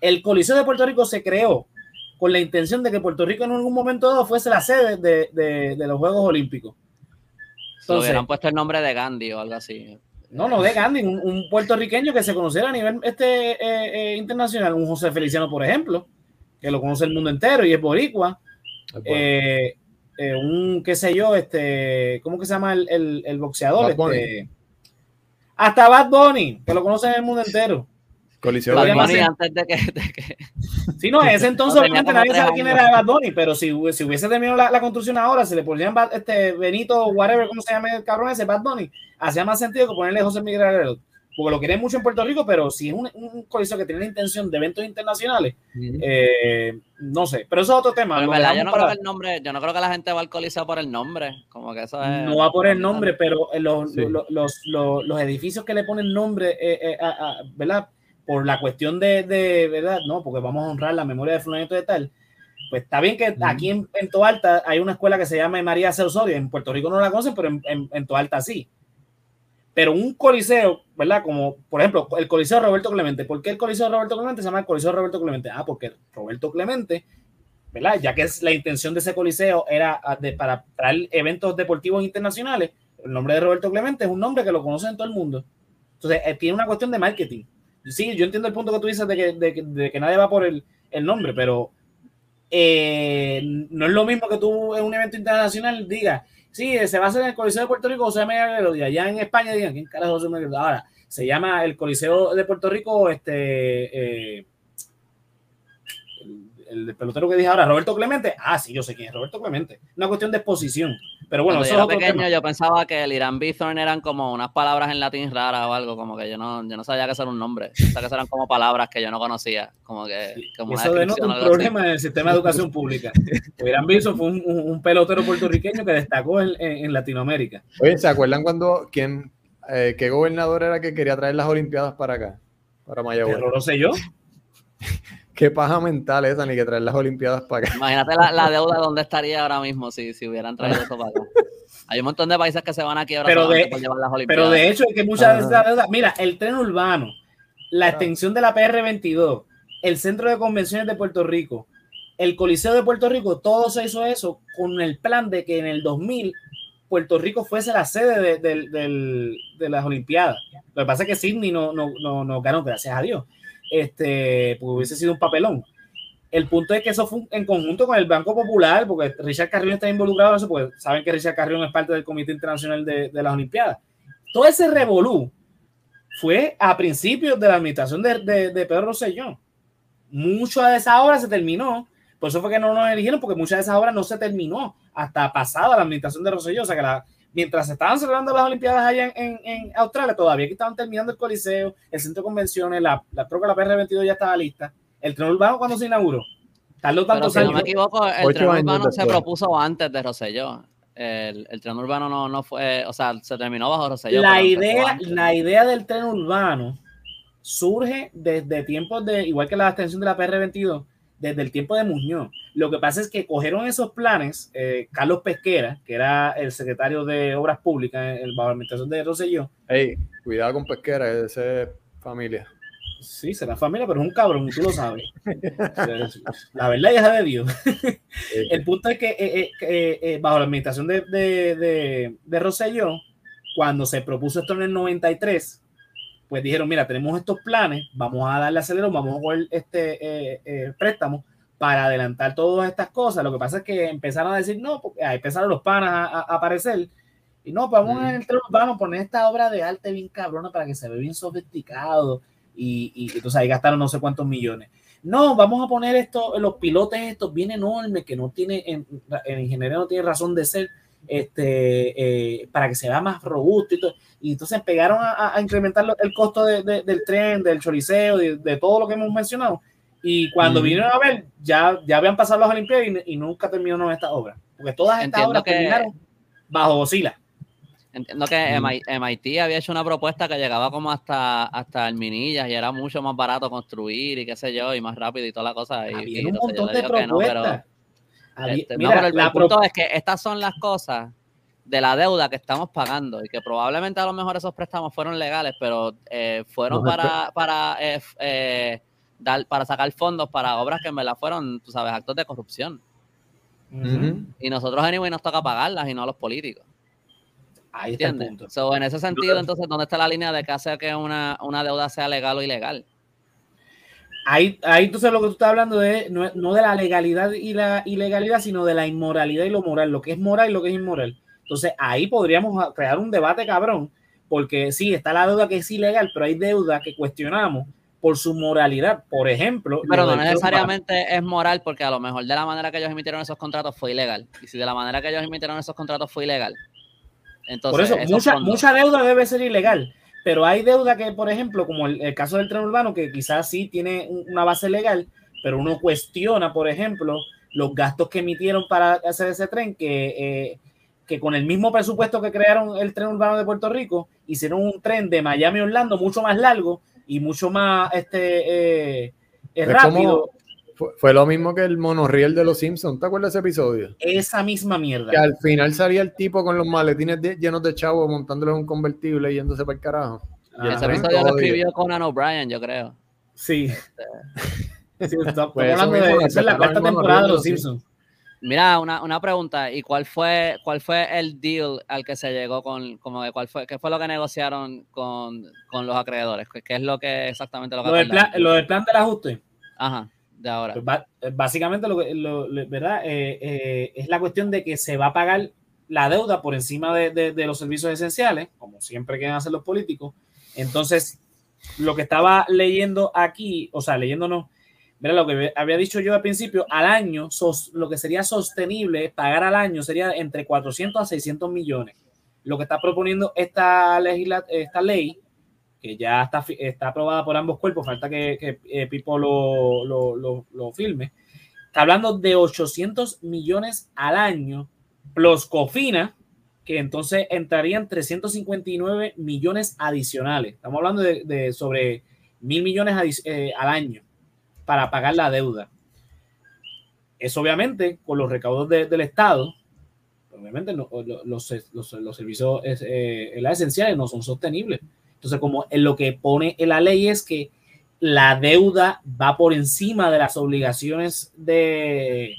El Coliseo de Puerto Rico se creó con la intención de que Puerto Rico en algún momento dado fuese la sede de, de- de los Juegos Olímpicos. Entonces, hubieran puesto el nombre de Gandhi o algo así. no, no, de Gandhi, un, un puertorriqueño que se conociera a nivel este, eh, eh, internacional, un José Feliciano, por ejemplo, que lo conoce el mundo entero y es boricua. Eh, eh, un, qué sé yo, este, ¿cómo que se llama el, el, el boxeador? Bad Bunny. Este, hasta Bad Bunny, que lo conocen en el mundo entero. Coliseo Bad de Bunny antes de que, de que- Sí, no, en ese entonces No, obviamente nadie sabe quién era Bad Bunny, pero si, hubiese- si hubiese terminado la, la construcción ahora, se le ponían Bad- este Benito, whatever, ¿cómo se llama el cabrón ese? Bad Bunny, hacía más sentido que ponerle José Miguel Agrelot, porque lo quieren mucho en Puerto Rico, pero si es un, un coliseo que tiene la intención de eventos internacionales, eh, no sé, pero eso es otro tema. Pero verdad, yo no creo que el nombre, yo no creo que la gente va al coliseo por el nombre. Como que eso es. no va por el nombre, pero eh, los, Sí. los, los, los- los edificios que le ponen nombre, eh, eh, a- a- ¿verdad? Por la cuestión de, de, ¿verdad? No, porque vamos a honrar la memoria de fulanito de tal. Pues está bien que aquí en, en Toalta hay una escuela que se llama María C. Osorio. En Puerto Rico no la conocen, pero en, en, en Toalta sí. Pero un coliseo, ¿verdad? Como, por ejemplo, el coliseo Roberto Clemente. ¿Por qué el coliseo Roberto Clemente se llama el coliseo Roberto Clemente? Ah, porque Roberto Clemente, ¿verdad? Ya que es la intención de ese coliseo era ah, para traer eventos deportivos internacionales, el nombre de Roberto Clemente es un nombre que lo conoce en todo el mundo. Entonces, eh, tiene una cuestión de marketing. Sí, yo entiendo el punto que tú dices de que, de que- de que nadie va por el, el nombre, pero eh, no es lo mismo que tú en un evento internacional digas, sí, se va a hacer en el Coliseo de Puerto Rico José Agrelot, y allá en España digan, ¿quién carajo José Agrelot? Ahora, se llama el Coliseo de Puerto Rico, este, eh, el, el pelotero que dije ahora, Roberto Clemente. Ah, sí, yo sé quién es Roberto Clemente. Una cuestión de exposición. Pero bueno, Cuando eso yo es era otro pequeño, tema. yo pensaba que el Irán Bithorn eran como unas palabras en latín raras o algo, como que yo no, yo no sabía que eso era un nombre. O sea, que eso eran como palabras que yo no conocía, como que como una Eso denota un algo así. problema en el sistema de educación pública. Irán Wilson fue un, un- un pelotero puertorriqueño que destacó en, en- en Latinoamérica. Oye, ¿se acuerdan cuando quién, eh, qué gobernador era que quería traer las Olimpiadas para acá? Para Mayagüez. Pero lo sé yo. Qué paja mental esa, ni que traer las Olimpiadas para acá. Imagínate la, la deuda donde estaría ahora mismo si, si hubieran traído eso para acá. Hay un montón de países que se van aquí ahora Pero de- por llevar las Olimpiadas. Pero de hecho es que muchas de Ajá. esas deudas- mira, el tren urbano, la extensión de la PR22, el centro de convenciones de Puerto Rico, el Coliseo de Puerto Rico, todo se hizo eso con el plan de que en el 2000 Puerto Rico fuese la sede de, del- de las Olimpiadas. Lo que pasa es que Sydney no, no, no, no ganó, gracias a Dios. Este, pues hubiese sido un papelón. El punto es que eso fue en conjunto con el Banco Popular, porque Richard Carrión está involucrado en eso, porque saben que Richard Carrión es parte del Comité Internacional de, de las Olimpiadas. Todo ese revolú fue a principios de la administración de, de, Pedro Rosselló. Mucha de esa obra se terminó, por eso fue que no nos eligieron, porque muchas de esas obras no se terminó hasta pasada la administración de Rosselló. O sea que la, mientras estaban celebrando las Olimpiadas allá en, en, Australia, todavía que estaban terminando el Coliseo, el centro de convenciones, la, la, creo que la PR22 ya estaba lista. El tren urbano cuando se inauguró. Tardó tantos si no me equivoco, el tren urbano se propuso antes de Rosselló. El, el, tren urbano no, no, fue, o sea, se terminó bajo Rosselló. La idea, la idea del tren urbano surge desde tiempos de, igual que la extensión de la PR22, desde el tiempo de Muñoz. Lo que pasa es que cogieron esos planes, eh, Carlos Pesquera, que era el secretario de Obras Públicas en la administración de Rosselló. Hey, cuidado con Pesquera, es de familia. Sí, será familia, pero es un cabrón, tú lo sabes. la verdad ya de Dios. el punto es que eh, eh, bajo la administración de, de, de, Rosselló, cuando se propuso esto en el 93, pues dijeron, mira, tenemos estos planes, vamos a darle acelero, vamos a jugar este préstamo para adelantar todas estas cosas. Lo que pasa es que empezaron a decir, no, porque empezaron los panas a, aparecer. Y no, pues vamos, a, vamos a poner esta obra de arte bien cabrona para que se vea bien sofisticado y, y entonces ahí gastaron no sé cuántos millones. No, vamos a poner esto, los pilotes estos bien enormes que no tiene, en, en ingeniería no tiene razón de ser, este, eh, para que se vea más robusto y todo. Y entonces pegaron a, incrementar el costo de, del tren, del choriceo, de, todo lo que hemos mencionado. Y cuando vinieron a ver, ya, ya habían pasado las Olimpiadas y, nunca terminaron esta obra. Porque todas estas obras terminaron bajo oscila. Entiendo que MIT había hecho una propuesta que llegaba como hasta, hasta el Minillas y era mucho más barato construir y qué sé yo, y más rápido y toda la cosa. Y, un montón de propuestas. Este, el, punto es que estas son las cosas de la deuda que estamos pagando y que probablemente a lo mejor esos préstamos fueron legales, pero eh, fueron para, para, eh, eh, dar, para sacar fondos para obras que en verdad fueron, tú sabes, actos de corrupción. Y nosotros, anyway, nos toca pagarlas y no a los políticos. Ahí está el punto. en ese sentido, entonces, ¿dónde está la línea de que hace que una, una deuda sea legal o ilegal? Ahí, ahí entonces lo que tú estás hablando de no, no, de la legalidad y la ilegalidad, sino de la inmoralidad y lo moral, lo que es moral y lo que es inmoral. Entonces ahí podríamos crear un debate cabrón, porque sí, está la deuda que es ilegal, pero hay deuda que cuestionamos por su moralidad, por ejemplo. Pero no necesariamente es moral, porque a lo mejor de la manera que ellos emitieron esos contratos fue ilegal. Y si de la manera que ellos emitieron esos contratos fue ilegal, por eso, mucha, mucha deuda debe ser ilegal, pero hay deuda que, por ejemplo, como el, caso del tren urbano, que quizás sí tiene una base legal, pero uno cuestiona, por ejemplo, los gastos que emitieron para hacer ese tren, que, eh, que con el mismo presupuesto que crearon el tren urbano de Puerto Rico, hicieron un tren de Miami a Orlando mucho más largo y mucho más este, eh, rápido. Fue, lo mismo que el monorriel de los Simpsons. ¿Te acuerdas de ese episodio? Esa misma mierda. Que al final salía el tipo con los maletines llenos de chavos montándole un convertible y yéndose para el carajo. y ese episodio lo escribió Conan O'Brien, yo creo. Sí. Este. sí pues hablando de, esa es la cuarta temporada de los Simpsons. Mira, una, una, pregunta, ¿y cuál fue, cuál fue el deal al que se llegó con, como de cuál fue, qué fue lo que negociaron con, con los acreedores? ¿Qué, es lo que exactamente lo que lo del, plan, lo del plan del ajuste? Ajá ahora. Pues eh, básicamente, lo, lo, ¿verdad? Eh, eh, es la cuestión de que se va a pagar la deuda por encima de, los servicios esenciales, como siempre quieren hacer los políticos. Entonces, lo que estaba leyendo aquí, o sea, leyéndonos, mira, lo que había dicho yo al principio, al año, lo que sería sostenible pagar al año sería entre 400 a 600 millones. Lo que está proponiendo esta, esta ley que ya está, está aprobada por ambos cuerpos, falta que, que eh, Pipo lo, lo, lo, filme. Está hablando de 800 millones al año, plus Cofina, que entonces entrarían 359 millones adicionales. Estamos hablando de, sobre mil millones eh, al año para pagar la deuda. Es obviamente con los recaudos del Estado, obviamente los, los, los, servicios eh, esenciales no son sostenibles. Entonces, como en lo que pone en la ley es que la deuda va por encima de las obligaciones de,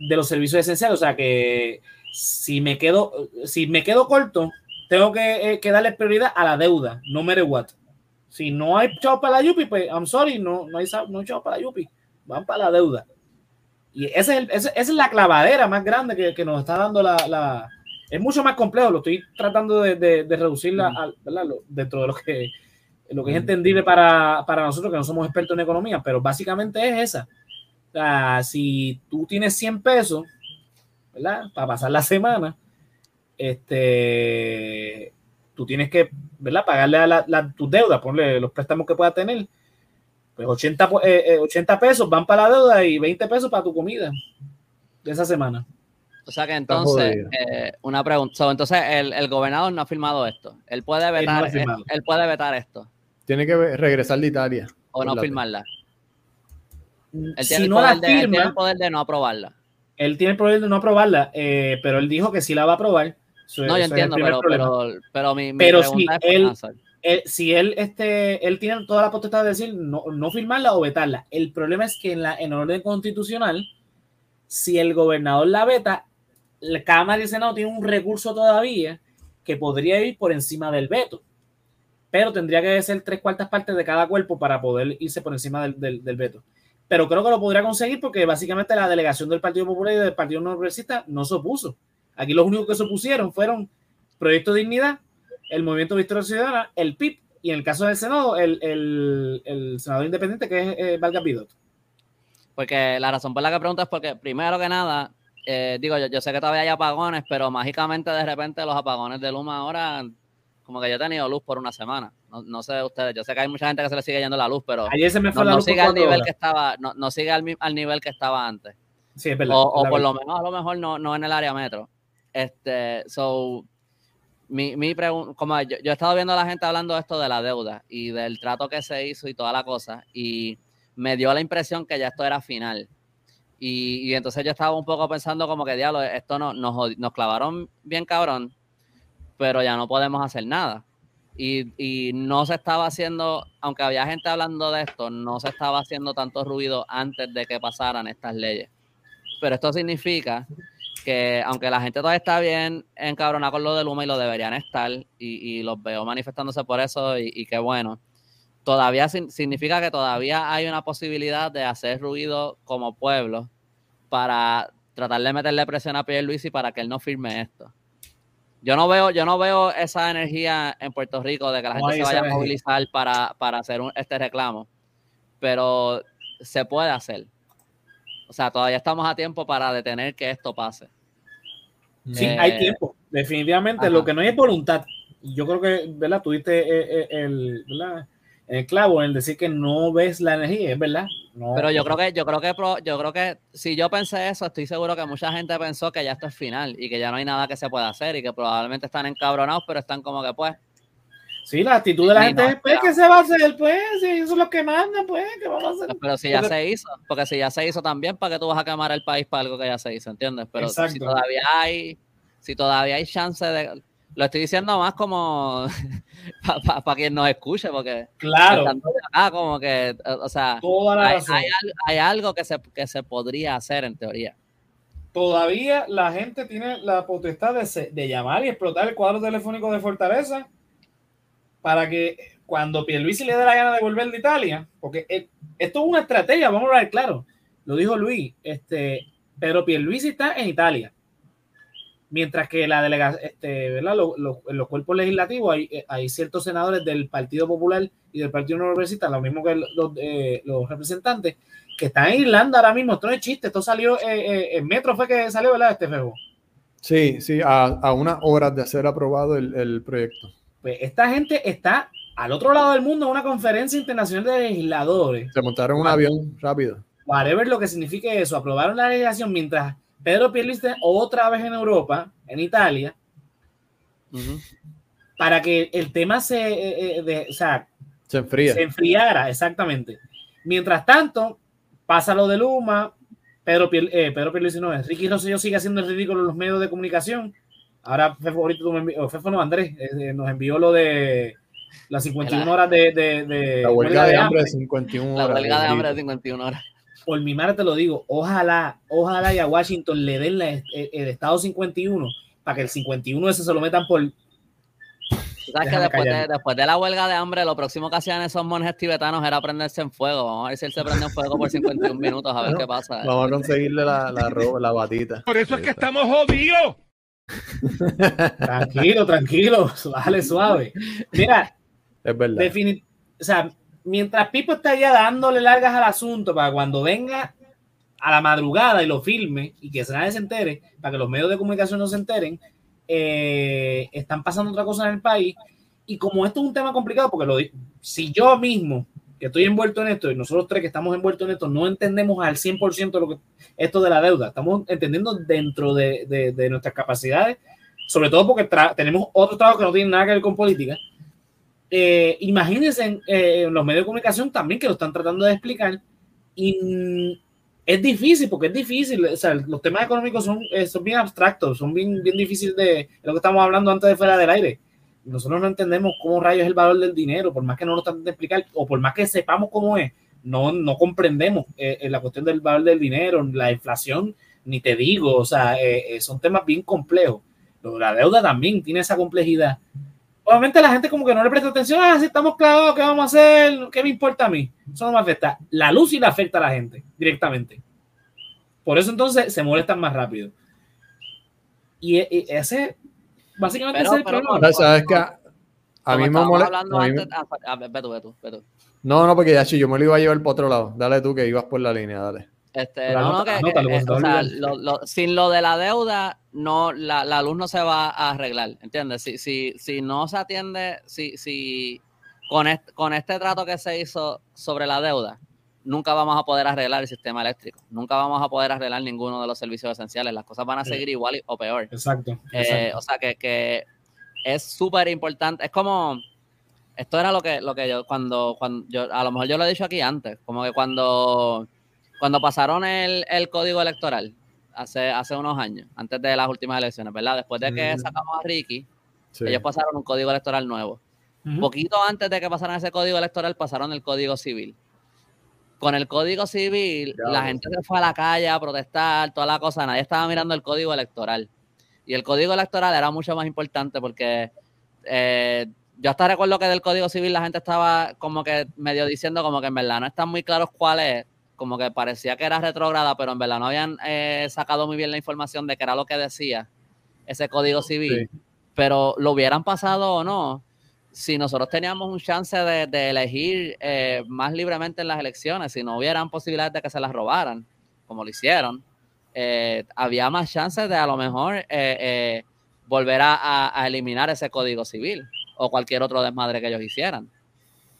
de los servicios esenciales. O sea que si me quedo, si me quedo corto, tengo que, eh, darle prioridad a la deuda, no matter what. Si no hay chavo para la Yupi, pues I'm sorry, no, no hay, no chavo para la Yupi, van para la deuda. Y esa es, esa es la clavadera más grande que, nos está dando la, es mucho más complejo, lo estoy tratando de, de, reducirla dentro de lo que, lo que es entendible para, para, nosotros que no somos expertos en economía, pero básicamente es esa. O sea, si tú tienes 100 pesos, ¿verdad? Para pasar la semana, este, tú tienes que, ¿verdad? Pagarle a la, tus deudas, ponle los préstamos que puedas tener. Pues 80, 80 eh, pesos van para la deuda y 20 pesos para tu comida de esa semana. O sea que entonces, eh, una pregunta. entonces, el, gobernador no ha firmado esto. Él puede vetar, él, puede vetar esto. Tiene que regresar de Italia. O no firmarla. Él tiene, el poder de, tiene el poder de no aprobarla. Él tiene el poder de no aprobarla, eh, pero él dijo que sí la va a aprobar. no, yo entiendo, pero, pero, mi, pero si él, si él, este, él tiene toda la potestad de decir no, no firmarla o vetarla. El problema es que en, la, en orden constitucional, si el gobernador la veta, la Cámara y el Senado tienen un recurso todavía que podría ir por encima del veto, pero tendría que ser tres cuartas partes de cada cuerpo para poder irse por encima del, veto. Pero creo que lo podría conseguir porque básicamente la delegación del Partido Popular y del Partido No Progresista no se opuso. Aquí los únicos que se opusieron fueron Proyecto Dignidad, el Movimiento Victoria Ciudadana, el PIB y en el caso del Senado, el, senador independiente que es eh, Pidot. Porque la razón por la que pregunto es porque, primero que nada, eh, digo, yo, sé que todavía hay apagones, pero mágicamente de repente los apagones de Luma ahora, como que yo he tenido luz por una semana. No, sé ustedes, yo sé que hay mucha gente que se le sigue yendo la luz, pero no, sigue al nivel que estaba, no, sigue al, nivel que estaba antes. Sí, es verdad. O, por lo menos a lo mejor no, no en el área metro. Este, so, mi, mi pregunta, como yo, yo, he estado viendo a la gente hablando de esto de la deuda y del trato que se hizo y toda la cosa, y me dio la impresión que ya esto era final. Y, entonces yo estaba un poco pensando como que, diablo, esto no, nos, nos clavaron bien cabrón, pero ya no podemos hacer nada. Y, y, no se estaba haciendo, aunque había gente hablando de esto, no se estaba haciendo tanto ruido antes de que pasaran estas leyes. Pero esto significa que aunque la gente todavía está bien encabronada con lo de Luma y lo deberían estar, y, y los veo manifestándose por eso, y, y qué bueno, todavía significa que todavía hay una posibilidad de hacer ruido como pueblo para tratar de meterle presión a Pierre Luis y para que él no firme esto. Yo no veo, yo no veo esa energía en Puerto Rico de que la gente se vaya a movilizar para, hacer este reclamo, pero se puede hacer. O sea, todavía estamos a tiempo para detener que esto pase. Sí, hay eh, tiempo. Definitivamente, lo que no hay es voluntad. Yo creo que, ¿verdad? Tuviste eh, eh, el, ¿verdad? El clavo en decir que no ves la energía, es verdad. Pero yo creo que, yo creo que, yo creo que si yo pensé eso, estoy seguro que mucha gente pensó que ya esto es final y que ya no hay nada que se pueda hacer y que probablemente están encabronados, pero están como que pues. Sí, la actitud de la gente es, pues, ¿qué se va a hacer? Pues, si eso es lo que manda, pues, ¿qué vamos a hacer? Pero si ya se hizo, porque si ya se hizo también, ¿para qué tú vas a quemar el país para algo que ya se hizo, entiendes? Pero si todavía hay, si todavía hay chance de, lo estoy diciendo más como para quien nos escuche, porque claro, como que, o sea, hay, algo que se, que se podría hacer en teoría. Todavía la gente tiene la potestad de, de llamar y explotar el cuadro telefónico de Fortaleza para que cuando Pierluisi le dé la gana de volver de Italia, porque esto es una estrategia, vamos a ver claro, lo dijo Luis, este, pero Pierluisi está en Italia mientras que la delegación, este, ¿verdad? en los cuerpos legislativos hay, eh, hay, ciertos senadores del Partido Popular y del Partido Universitario, lo mismo que los, eh, los, representantes, que están en Irlanda ahora mismo. Esto no es chiste, esto salió eh, en Metro, fue que salió, ¿verdad? Este feo. Sí, sí, a, a unas horas de ser aprobado el, el, proyecto. Pues esta gente está al otro lado del mundo en una conferencia internacional de legisladores. Se montaron un avión rápido. Whatever lo que signifique eso, aprobaron la legislación mientras Pedro Pierluisi otra vez en Europa, en Italia, para que el tema se, eh, eh, o sea, se, enfría. se enfriara, exactamente. Mientras tanto, pasa lo de Luma, Pedro, Pier, eh, Pedro Pierluisi no es, Ricky Rosselló sigue haciendo el ridículo en los medios de comunicación. Ahora, Fefo, ahorita tú me envió, Fefo no, Andrés, nos envió lo de las 51 horas de, de, la huelga de, hambre de 51 horas. La huelga de hambre de 51 horas por mi madre te lo digo, ojalá, ojalá y a Washington le den el, estado 51 para que el 51 ese se lo metan por... ¿Sabes que después de, después de, la huelga de hambre, lo próximo que hacían esos monjes tibetanos era prenderse en fuego? Vamos a ver si él se prende en fuego por 51 minutos, a ver qué pasa. Vamos a conseguirle la, la, la batita. Por eso es que estamos jodidos. tranquilo, tranquilo, suave, suave. Mira, es verdad. O sea, mientras Pipo está ya dándole largas al asunto para cuando venga a la madrugada y lo filme y que nadie se entere, para que los medios de comunicación no se enteren, eh, están pasando otra cosa en el país. Y como esto es un tema complicado, porque lo, si yo mismo, que estoy envuelto en esto, y nosotros tres que estamos envueltos en esto, no entendemos al 100% lo que, esto de la deuda, estamos entendiendo dentro de, de, nuestras capacidades, sobre todo porque tenemos otro trabajo que no tiene nada que ver con política. Eh, imagínense eh, los medios de comunicación también que lo están tratando de explicar y es difícil, porque es difícil, o sea, los temas económicos son, eh, son bien abstractos, son bien, bien difíciles de, lo que estamos hablando antes de fuera del aire. Nosotros no entendemos cómo rayos es el valor del dinero, por más que no lo traten de explicar, o por más que sepamos cómo es, no, no comprendemos eh, eh, la cuestión del valor del dinero, la inflación, ni te digo, o sea, son temas bien complejos. La deuda también tiene esa complejidad. Obviamente la gente como que no le presta atención, ah, si estamos clavados, ¿qué vamos a hacer? ¿Qué me importa a mí? Eso no me afecta. La luz sí le afecta a la gente directamente. Por eso entonces se molestan más rápido. Y, ese, básicamente es el problema. ¿Sabes que A, mí me molesta. No, no, porque ya yo me lo iba a llevar por otro lado. Dale tú que ibas por la línea, dale. Este, no, no, que, eh, o sea, sin lo de la deuda, no, la, la, luz no se va a arreglar, ¿entiendes? Si, si, si no se atiende, si, si con, este, con este trato que se hizo sobre la deuda, nunca vamos a poder arreglar el sistema eléctrico, nunca vamos a poder arreglar ninguno de los servicios esenciales, las cosas van a seguir igual o peor. Exacto. Eh, o sea que, que es súper importante, es como, esto era lo que, lo que yo, cuando, cuando yo, a lo mejor yo lo he dicho aquí antes, como que cuando cuando pasaron el, código electoral, hace, hace unos años, antes de las últimas elecciones, ¿verdad? Después de que sacamos a Ricky, ellos pasaron un código electoral nuevo. Un Poquito antes de que pasaran ese código electoral, pasaron el código civil. Con el código civil, la gente se fue a la calle a protestar, toda la cosa, nadie estaba mirando el código electoral. Y el código electoral era mucho más importante porque eh, yo hasta recuerdo que del código civil la gente estaba como que medio diciendo como que en verdad no están muy claros cuál es, como que parecía que era retrógrada, pero en verdad no habían eh, sacado muy bien la información de qué era lo que decía ese código civil. Pero lo hubieran pasado o no, si nosotros teníamos un chance de, elegir eh, más libremente en las elecciones, si no hubieran posibilidades de que se las robaran, como lo hicieron, eh, había más chances de a lo mejor volver a eliminar ese código civil o cualquier otro desmadre que ellos hicieran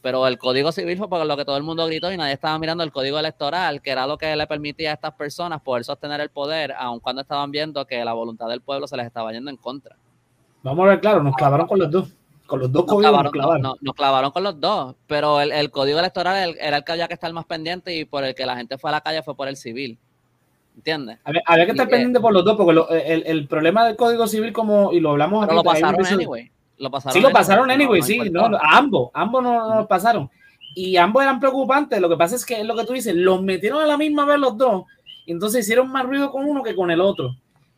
pero el código civil fue por lo que todo el mundo gritó y nadie estaba mirando el código electoral, que era lo que le permitía a estas personas poder sostener el poder, aun cuando estaban viendo que la voluntad del pueblo se les estaba yendo en contra. Vamos a ver, claro, nos clavaron con los dos. Con los dos nos códigos clavaron, nos clavaron. nos clavaron con los dos, pero el, código electoral era el que había que estar más pendiente y por el que la gente fue a la calle fue por el civil. ¿Entiendes? Había, que estar pendiente por los dos, porque el, problema del código civil, como, y lo hablamos pero lo pasaron anyway sí, lo pasaron anyway, sí, no, ambos, ambos no, lo pasaron. Y ambos eran preocupantes. Lo que pasa es que es lo que tú dices, los metieron a la misma vez los dos. Entonces hicieron más ruido con uno que con el otro.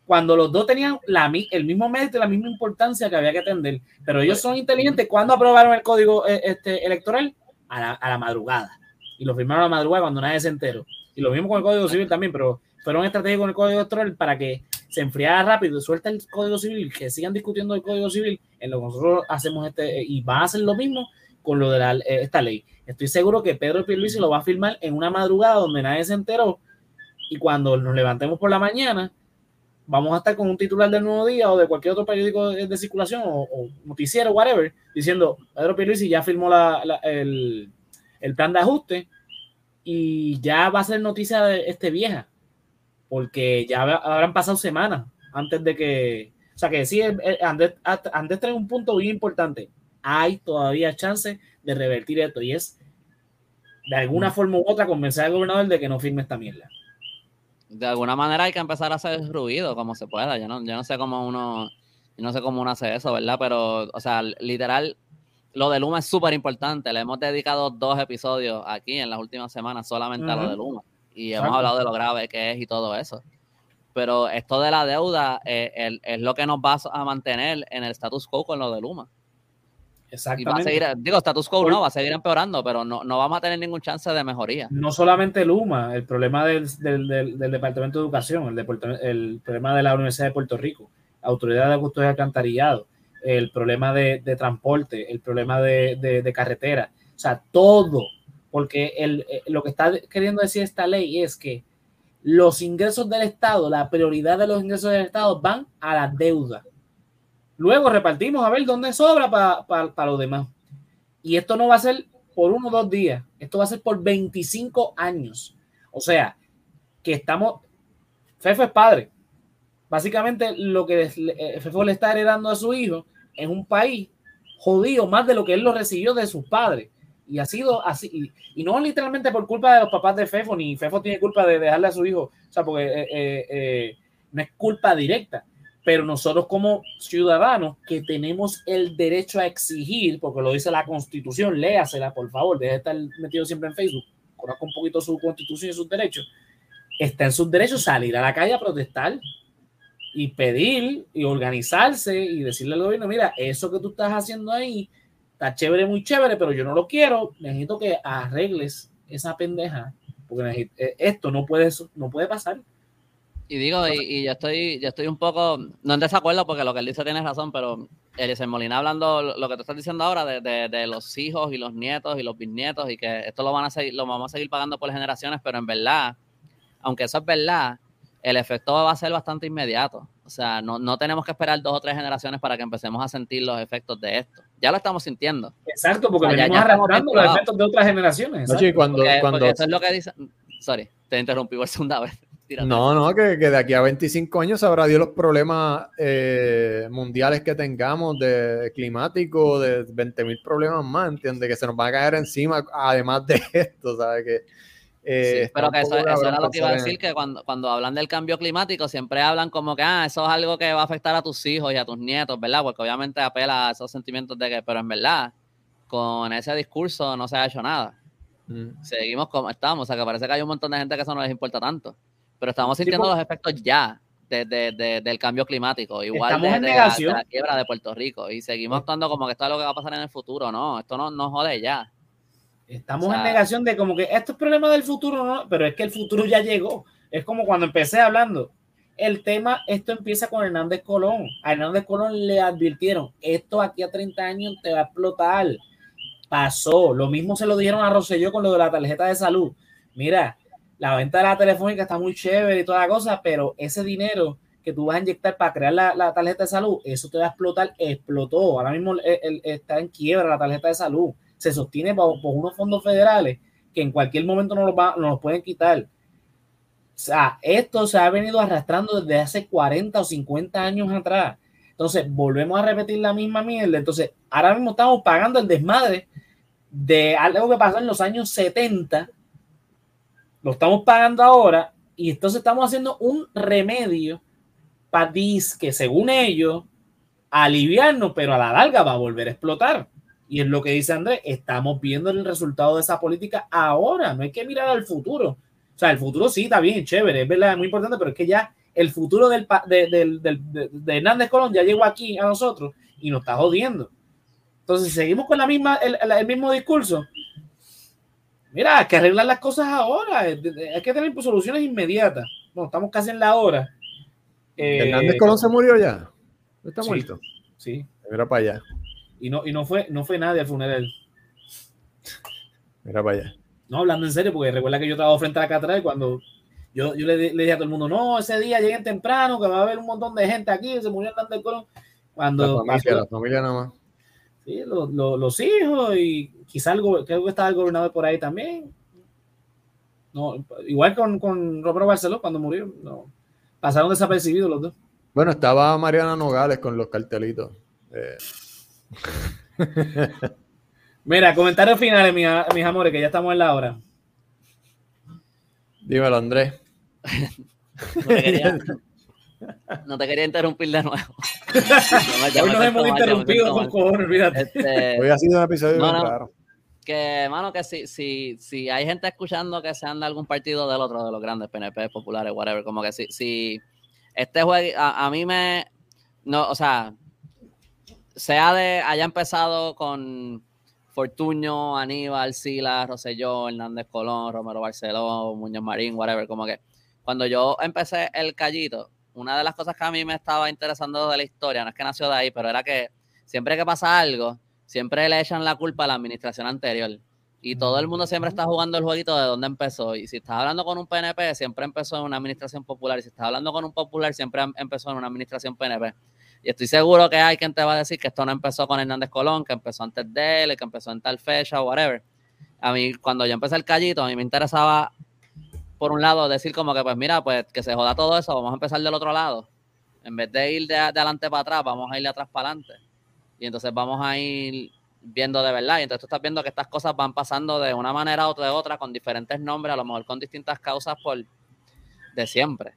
Cuando los dos tenían la, el mismo mérito y la misma importancia que había que atender. Pero ellos son inteligentes. ¿Cuándo aprobaron el código eh, este, electoral? A la, a la madrugada. Y lo firmaron a la madrugada cuando nadie se enteró. Y lo mismo con el código civil también, pero fueron estratégicos con el código electoral para que se enfriara rápido, suelta el código civil, que sigan discutiendo el código civil, en lo que nosotros hacemos este, y va a hacer lo mismo con lo de la, eh, esta ley. Estoy seguro que Pedro Pierluisi lo va a firmar en una madrugada donde nadie se enteró y cuando nos levantemos por la mañana vamos a estar con un titular del Nuevo Día o de cualquier otro periódico de, circulación o, noticiero, whatever, diciendo Pedro Pierluisi ya firmó el, el plan de ajuste y ya va a ser noticia de este vieja porque ya habrán pasado semanas antes de que, o sea que sí, Andrés, Andrés trae un punto muy importante, hay todavía chance de revertir esto y es de alguna mm. forma u otra convencer al gobernador de que no firme esta mierda. De alguna manera hay que empezar a hacer ruido como se pueda. Yo no, yo no sé cómo uno, no sé cómo uno hace eso, ¿verdad? Pero, o sea, literal, lo de Luma es súper importante. Le hemos dedicado dos episodios aquí en las últimas semanas solamente a lo de Luma y hemos hablado de lo grave que es y todo eso. Pero esto de la deuda eh, es lo que nos va a mantener en el status quo con lo de Luma. Exactamente. digo, status quo no, va a seguir empeorando, pero no, no vamos a tener ningún chance de mejoría. No solamente Luma, el problema del, del, del, Departamento de Educación, el, el, problema de la Universidad de Puerto Rico, autoridad de custodia de alcantarillado, el problema de, transporte, el problema de, carretera, o sea, todo, porque el, eh, lo que está queriendo decir esta ley es que los ingresos del Estado, la prioridad de los ingresos del Estado van a la deuda. Luego repartimos a ver dónde sobra para para los demás. Y esto no va a ser por uno o dos días, esto va a ser por 25 años. O sea, que estamos, Fefo es padre. Básicamente lo que eh, Fefo le está heredando a su hijo en un país jodido más de lo que él lo recibió de sus padres. Y ha sido así, y, no literalmente por culpa de los papás de Fefo, ni Fefo tiene culpa de dejarle a su hijo, o sea, porque eh, eh, no es culpa directa, pero nosotros como ciudadanos que tenemos el derecho a exigir, porque lo dice la constitución, léasela por favor, deje de estar metido siempre en Facebook, conozca un poquito su constitución y sus derechos, está en sus derechos salir a la calle a protestar y pedir y organizarse y decirle al gobierno, mira, eso que tú estás haciendo ahí está chévere, muy chévere, pero yo no lo quiero, necesito que arregles esa pendeja, porque eh, esto no puede, no puede pasar. Y digo, y, yo estoy, yo estoy un poco, no en desacuerdo porque lo que él dice tiene razón, pero Eliezer Molina hablando lo que tú estás diciendo ahora de, de, los hijos y los nietos y los bisnietos y que esto lo van a seguir, lo vamos a seguir pagando por generaciones, pero en verdad, aunque eso es verdad, el efecto va a ser bastante inmediato. O sea, no, no, tenemos que esperar dos o tres generaciones para que empecemos a sentir los efectos de esto. Ya lo estamos sintiendo. Exacto, porque venimos arrastrando los efectos de otras generaciones. cuando, cuando... eso es lo que dice. Sorry, te interrumpí por segunda vez. No, no, que, que, de aquí a 25 años habrá dio los problemas eh, mundiales que tengamos de climático, de 20 mil problemas más, ¿entiendes? Que se nos va a caer encima, además de esto, ¿sabes? Que eh, sí, pero que eso, era lo que iba a decir, que cuando, cuando hablan del cambio climático siempre hablan como que, ah, eso es algo que va a afectar a tus hijos y a tus nietos, ¿verdad? Porque obviamente apela a esos sentimientos de que, pero en verdad, con ese discurso no se ha hecho nada. Mm. Seguimos como estamos, o sea, que parece que hay un montón de gente que eso no les importa tanto, pero estamos sintiendo los efectos ya de, de, del cambio climático, igual de, la, quiebra de Puerto Rico, y seguimos actuando como que esto es lo que va a pasar en el futuro, no, esto no nos jode ya. Estamos en negación de como que esto es problema del futuro, no, pero es que el futuro ya llegó. Es como cuando empecé hablando. El tema, esto empieza con Hernández Colón. A Hernández Colón le advirtieron, esto aquí a 30 años te va a explotar. Pasó. Lo mismo se lo dijeron a Rosselló con lo de la tarjeta de salud. Mira, la venta de la telefónica está muy chévere y toda la cosa, pero ese dinero que tú vas a inyectar para crear la, tarjeta de salud, eso te va a explotar. Explotó. Ahora mismo está en quiebra la tarjeta de salud se sostiene por, unos fondos federales que en cualquier momento nos los, pueden quitar. O sea, esto se ha venido arrastrando desde hace 40 o 50 años atrás. Entonces, volvemos a repetir la misma mierda. Entonces, ahora mismo estamos pagando el desmadre de algo que pasó en los años 70. Lo estamos pagando ahora y entonces estamos haciendo un remedio para que según ellos, aliviarnos, pero a la larga va a volver a explotar. Y es lo que dice Andrés, estamos viendo el resultado de esa política ahora, no hay que mirar al futuro. O sea, el futuro sí está bien, chévere, es verdad, muy importante, pero es que ya el futuro del, de, Hernández Colón ya llegó aquí a nosotros y nos está jodiendo. Entonces, seguimos con la misma, el, mismo discurso. Mira, hay que arreglar las cosas ahora, hay que tener soluciones inmediatas. Bueno, estamos casi en la hora. ¿Hernández Colón se murió ya? ¿Está muerto? Sí. Mira para allá. Y no, y no fue, no fue nadie al funeral. Mira para allá. No, hablando en serio, porque recuerda que yo estaba frente a la catedral y cuando yo, yo le, le, dije a todo el mundo, no, ese día lleguen temprano, que va a haber un montón de gente aquí, se murió el Colón. Cuando la familia, la familia nada más. Sí, los, los, hijos y quizá algo, creo que estaba el gobernador por ahí también. No, igual con, con Romero Barceló cuando murió, no, pasaron desapercibidos los dos. Bueno, estaba Mariana Nogales con los cartelitos. Eh, Mira, comentarios finales, mis, amores, que ya estamos en la hora. Dímelo, Andrés. no, te quería, interrumpir de nuevo. Hoy nos hemos interrumpido con cojones, olvídate. Este, Hoy ha sido un episodio claro. Que, mano, que si, si, si hay gente escuchando que sean de algún partido del otro, de los grandes PNP, populares, whatever, como que si, si este juego, a, a mí me, no, o sea, sea de haya empezado con Fortuño, Aníbal, Silas, Roselló, Hernández Colón, Romero Barceló, Muñoz Marín, whatever, como que cuando yo empecé el callito, una de las cosas que a mí me estaba interesando de la historia, no es que nació de ahí, pero era que siempre que pasa algo, siempre le echan la culpa a la administración anterior. Y todo el mundo siempre está jugando el jueguito de dónde empezó. Y si estás hablando con un PNP, siempre empezó en una administración popular. Y si estás hablando con un popular, siempre em, empezó en una administración PNP. Y estoy seguro que hay quien te va a decir que esto no empezó con Hernández Colón, que empezó antes de él, que empezó en tal fecha o whatever. A mí, cuando yo empecé el callito, a mí me interesaba, por un lado, decir como que, pues mira, pues que se joda todo eso, vamos a empezar del otro lado. En vez de ir de, de adelante para atrás, vamos a ir de atrás para adelante. Y entonces vamos a ir viendo de verdad. Y entonces tú estás viendo que estas cosas van pasando de una manera o de otra, con diferentes nombres, a lo mejor con distintas causas por de siempre.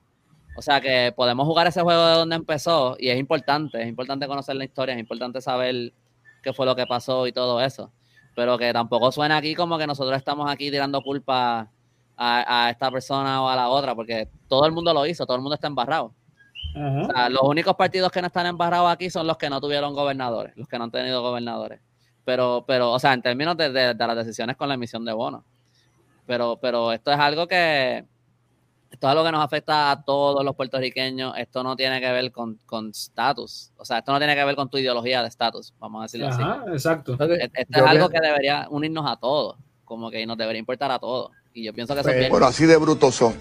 O sea que podemos jugar ese juego de donde empezó y es importante, es importante conocer la historia, es importante saber qué fue lo que pasó y todo eso. Pero que tampoco suena aquí como que nosotros estamos aquí tirando culpa a, a esta persona o a la otra, porque todo el mundo lo hizo, todo el mundo está embarrado. O sea, los únicos partidos que no están embarrados aquí son los que no tuvieron gobernadores, los que no han tenido gobernadores. Pero, pero, o sea, en términos de, de, las decisiones con la emisión de bonos. Pero, pero esto es algo que, esto es algo que nos afecta a todos los puertorriqueños. Esto no tiene que ver con estatus. O sea, esto no tiene que ver con tu ideología de estatus, vamos a decirlo Ajá, así. Exacto. Esto es algo que debería unirnos a todos, como que nos debería importar a todos. Y yo pienso que eso es Bueno, así de brutos son.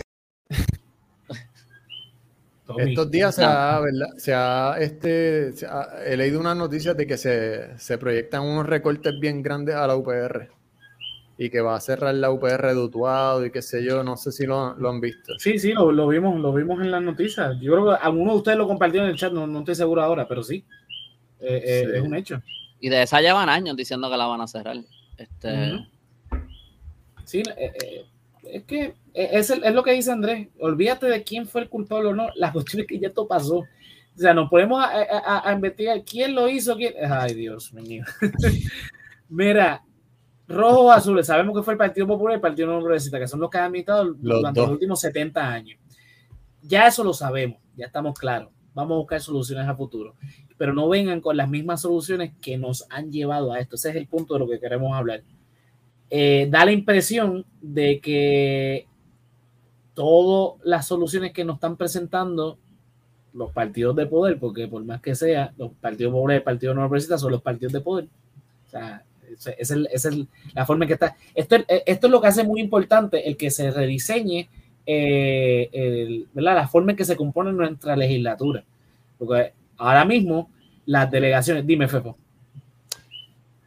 Estos días se ha, ¿verdad? Se ha, este, se ha, he leído unas noticias de que se, se, proyectan unos recortes bien grandes a la UPR y que va a cerrar la UPR de Utuado y qué sé yo, no sé si lo, lo han visto. Sí, sí, lo, lo, vimos, lo vimos en las noticias. Yo creo que alguno de ustedes lo compartió en el chat, no, no estoy seguro ahora, pero sí, eh, eh, sí. es un hecho. Y de esa llevan años diciendo que la van a cerrar. Este... Uh -huh. Sí, eh, es que es, el, es, lo que dice Andrés. Olvídate de quién fue el culpable o no. La cuestión es que ya esto pasó. O sea, nos ponemos a, a, a investigar quién lo hizo. Quién... Ay, Dios mío. Mira, rojos o azules. Sabemos que fue el Partido Popular y el Partido No Progresista, que son los que han administrado los durante dos. los últimos 70 años. Ya eso lo sabemos. Ya estamos claros. Vamos a buscar soluciones a futuro. Pero no vengan con las mismas soluciones que nos han llevado a esto. Ese es el punto de lo que queremos hablar. Eh, da la impresión de que todas las soluciones que nos están presentando los partidos de poder, porque por más que sea, los partidos pobres y el Partido No Progresista son los partidos de poder. O sea, esa es, el, es el, la forma en que está. Esto, esto es lo que hace muy importante, el que se rediseñe eh, el, ¿verdad? la forma en que se compone nuestra legislatura. Porque ahora mismo las delegaciones, dime, Fepo.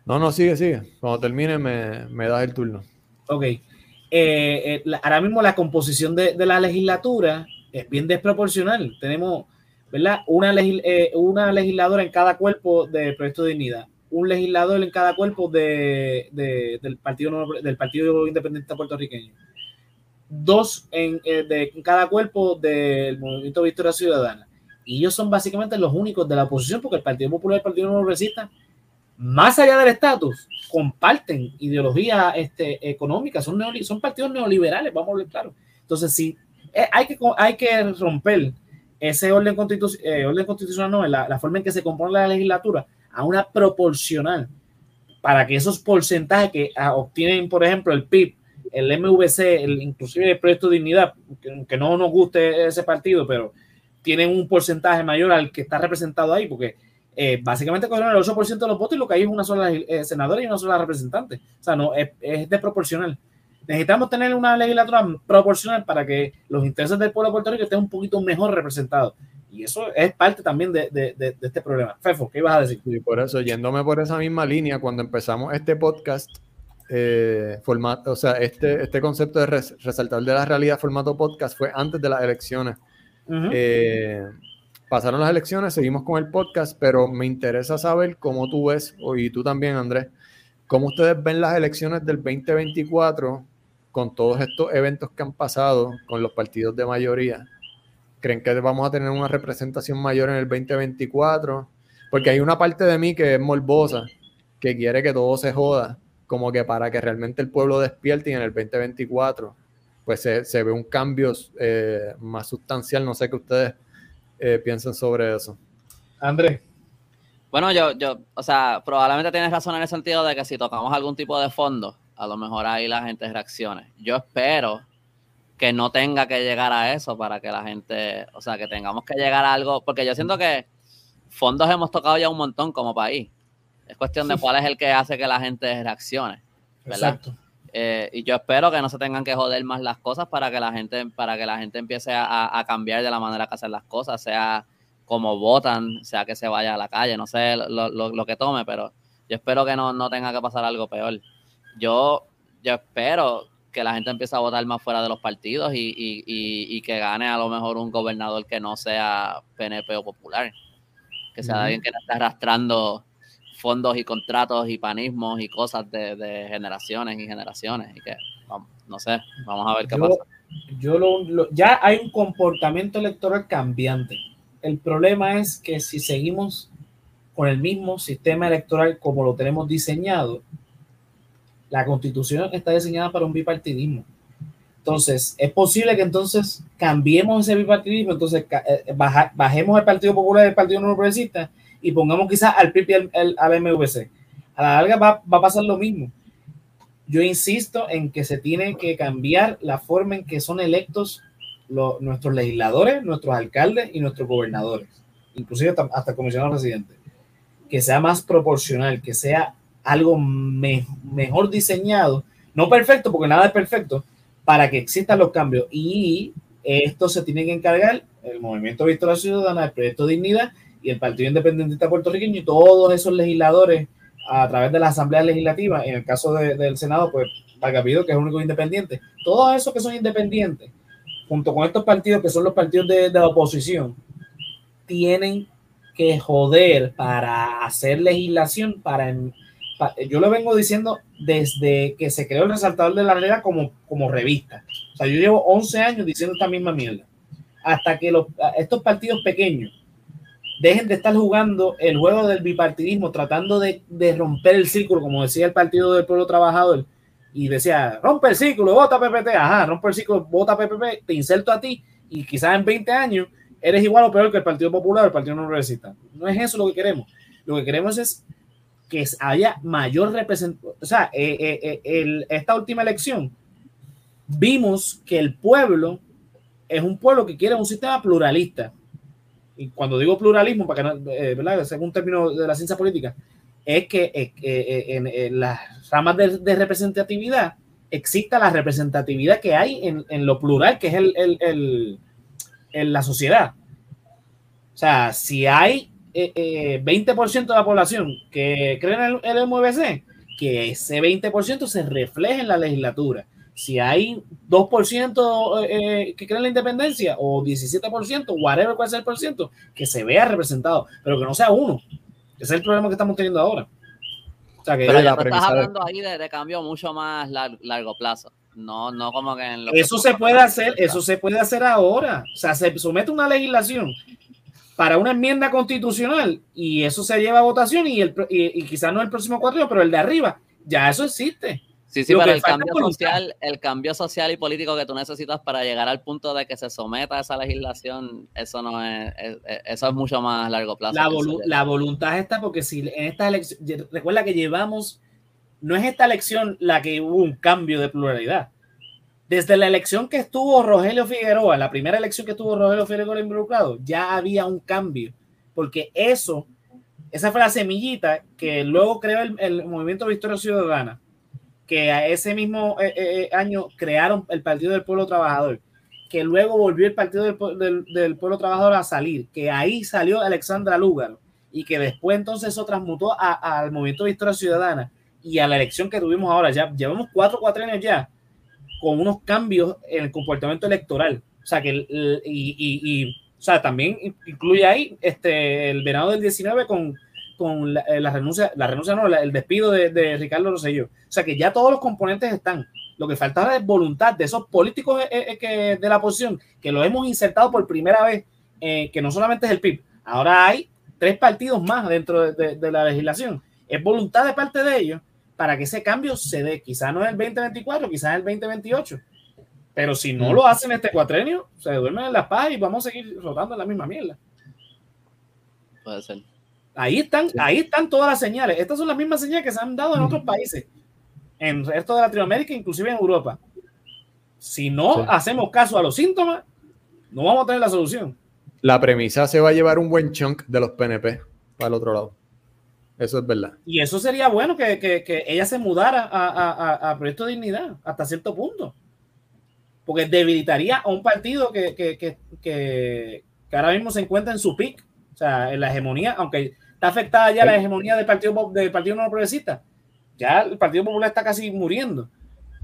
No, no, sigue, sigue. Cuando termine me, me das el turno. Ok. Eh, eh, la, ahora mismo la composición de, de, la legislatura es bien desproporcional. Tenemos, ¿verdad? Una, legis, eh, una legisladora en cada cuerpo del proyecto de dignidad, un legislador en cada cuerpo de, de, del, partido, del Partido Independiente Puertorriqueño, dos en, eh, de, en cada cuerpo del Movimiento Victoria Ciudadana. Y ellos son básicamente los únicos de la oposición, porque el Partido Popular y el Partido No Progresista más allá del estatus, comparten ideología este, económica, son, son partidos neoliberales, vamos a ver claro. Entonces, sí, eh, hay, que, hay que romper ese orden, constitu eh, orden constitucional, no, la, la, forma en que se compone la legislatura, a una proporcional, para que esos porcentajes que a, obtienen, por ejemplo, el PIB, el MVC, el, inclusive el Proyecto de Dignidad, que, que no nos guste ese partido, pero tienen un porcentaje mayor al que está representado ahí, porque eh, básicamente cogieron el 8% de los votos y lo que hay es una sola eh, senadora y una sola representante. O sea, no, es, es desproporcional. Necesitamos tener una legislatura proporcional para que los intereses del pueblo de Puerto Rico estén un poquito mejor representados. Y eso es parte también de, de, de, de este problema. Fefo, ¿qué ibas a decir? Y por eso, yéndome por esa misma línea, cuando empezamos este podcast, eh, formato, o sea, este, este concepto de res, resaltar de la realidad formato podcast fue antes de las elecciones. Uh -huh. eh, pasaron las elecciones, seguimos con el podcast, pero me interesa saber cómo tú ves, y tú también, Andrés, cómo ustedes ven las elecciones del 2024 con todos estos eventos que han pasado con los partidos de mayoría. ¿Creen que vamos a tener una representación mayor en el 2024? Porque hay una parte de mí que es morbosa, que quiere que todo se joda, como que para que realmente el pueblo despierte y en el 2024 pues se, se ve un cambio eh, más sustancial. No sé qué ustedes eh, piensan sobre eso. Andrés. Bueno, yo, yo, o sea, probablemente tienes razón en el sentido de que si tocamos algún tipo de fondo, a lo mejor ahí la gente reaccione. Yo espero que no tenga que llegar a eso para que la gente, o sea, que tengamos que llegar a algo, porque yo siento que fondos hemos tocado ya un montón como país. Es cuestión de cuál es el que hace que la gente reaccione, ¿verdad? Exacto. Eh, y yo espero que no se tengan que joder más las cosas para que la gente, para que la gente empiece a, cambiar de la manera que hacen las cosas, sea como votan, sea que se vaya a la calle, no sé lo, lo, que tome, pero yo espero que no, no tenga que pasar algo peor. Yo, yo espero que la gente empiece a votar más fuera de los partidos y, que gane a lo mejor un gobernador que no sea PNP o popular, que sea alguien que no esté arrastrando fondos y contratos y panismos y cosas de, generaciones y generaciones y que no sé, vamos a ver qué pasa. Yo lo, ya hay un comportamiento electoral cambiante. El problema es que si seguimos con el mismo sistema electoral como lo tenemos diseñado, la constitución está diseñada para un bipartidismo. Entonces, es posible que entonces cambiemos ese bipartidismo, entonces eh, bajemos el Partido Popular y el Partido No Progresista y pongamos quizás al PIB y al, MVC. A la larga va, a pasar lo mismo. Yo insisto en que se tiene que cambiar la forma en que son electos nuestros legisladores, nuestros alcaldes y nuestros gobernadores, inclusive hasta, hasta comisionado residente. Que sea más proporcional, que sea algo mejor diseñado, no perfecto, porque nada es perfecto, para que existan los cambios. Y esto se tiene que encargar el Movimiento Victoria Ciudadana, el Proyecto Dignidad y el Partido Independentista Puertorriqueño y todos esos legisladores a través de la Asamblea Legislativa, en el caso del Senado, pues Pido, que es el único independiente, todos esos que son independientes, junto con estos partidos que son los partidos de, de la oposición, tienen que joder para hacer legislación, para yo lo vengo diciendo desde que se creó el resaltador de la realidad como, como revista. O sea, yo llevo 11 años diciendo esta misma mierda. Hasta que estos partidos pequeños dejen de estar jugando el juego del bipartidismo, tratando de, de, romper el círculo, como decía el Partido del Pueblo Trabajador, y decía, rompe el círculo, vota PPT, ajá, rompe el círculo, vota PPP, te inserto a ti, y quizás en 20 años eres igual o peor que el Partido Popular el Partido No Progresista. No es eso lo que queremos. Lo que queremos es que haya mayor representación. O sea, eh, eh, eh, esta última elección vimos que el pueblo es un pueblo que quiere un sistema pluralista. Y cuando digo pluralismo, para que no, ¿verdad? según término de la ciencia política, es que en, las ramas de, representatividad exista la representatividad que hay en, lo plural, que es el, el, la sociedad. O sea, si hay 20% eh, de la población que cree en el, MVC, que ese 20% se refleje en la legislatura. Si hay 2% eh, eh, que creen en la independencia o 17%, whatever puede ser el por ciento, que se vea representado, pero que no sea uno. Ese es el problema que estamos teniendo ahora. O sea, que pero ya estás hablando ahí de, cambio mucho más largo plazo. No, no como que en lo Eso se puede hacer, eso se puede hacer ahora. O sea, se somete una legislación para una enmienda constitucional y eso se lleva a votación y, el, y, quizás no el próximo cuatro, pero el de arriba, ya eso existe. Sí, sí, pero el cambio social, el cambio social y político que tú necesitas para llegar al punto de que se someta a esa legislación, eso no es, eso es mucho más largo plazo. La, la voluntad está porque si en esta elección, recuerda que llevamos, no es esta elección la que hubo un cambio de pluralidad. Desde la elección que estuvo Rogelio Figueroa, la primera elección que estuvo Rogelio Figueroa involucrado, ya había un cambio, porque eso, esa fue la semillita que luego creó el, movimiento Victoria Ciudadana, que a ese mismo eh, eh, eh, año crearon el Partido del Pueblo Trabajador, que luego volvió el Partido del, Pueblo Trabajador a salir, que ahí salió Alexandra Lúgaro, y que después entonces eso transmutó al movimiento Victoria Ciudadana y a la elección que tuvimos ahora. Ya llevamos cuatro, años ya con unos cambios en el comportamiento electoral. O sea, que y, o sea, también incluye ahí este, el verano del 19 con, con la, eh, renuncia, la renuncia no, el despido de, Ricardo Rosselló. O sea, que ya todos los componentes están. Lo que falta es voluntad de esos políticos eh, eh, de la oposición, que lo hemos insertado por primera vez, que no solamente es el PIB, ahora hay tres partidos más dentro de, de la legislación. Es voluntad de parte de ellos para que ese cambio se dé. Quizás no es el 2024, quizás es el 2028. Pero si no lo hacen este cuatrenio, se duermen en la paz y vamos a seguir rotando en la misma mierda. Puede ser. Ahí están, ahí están todas las señales. Estas son las mismas señales que se han dado en otros países, en el resto de Latinoamérica, inclusive en Europa. Si no Sí. hacemos caso a los síntomas, no vamos a tener la solución. La premisa se va a llevar un buen chunk de los PNP para el otro lado. Eso es verdad. Y eso sería bueno que, que- que ella se mudara a, a- a- a Proyecto de Dignidad hasta cierto punto. Porque debilitaría a un partido que, que- que- que- que ahora mismo se encuentra en su pic. O sea, en la hegemonía, aunque está afectada ya la hegemonía del Partido, del partido No Progresista. Ya el Partido Popular está casi muriendo.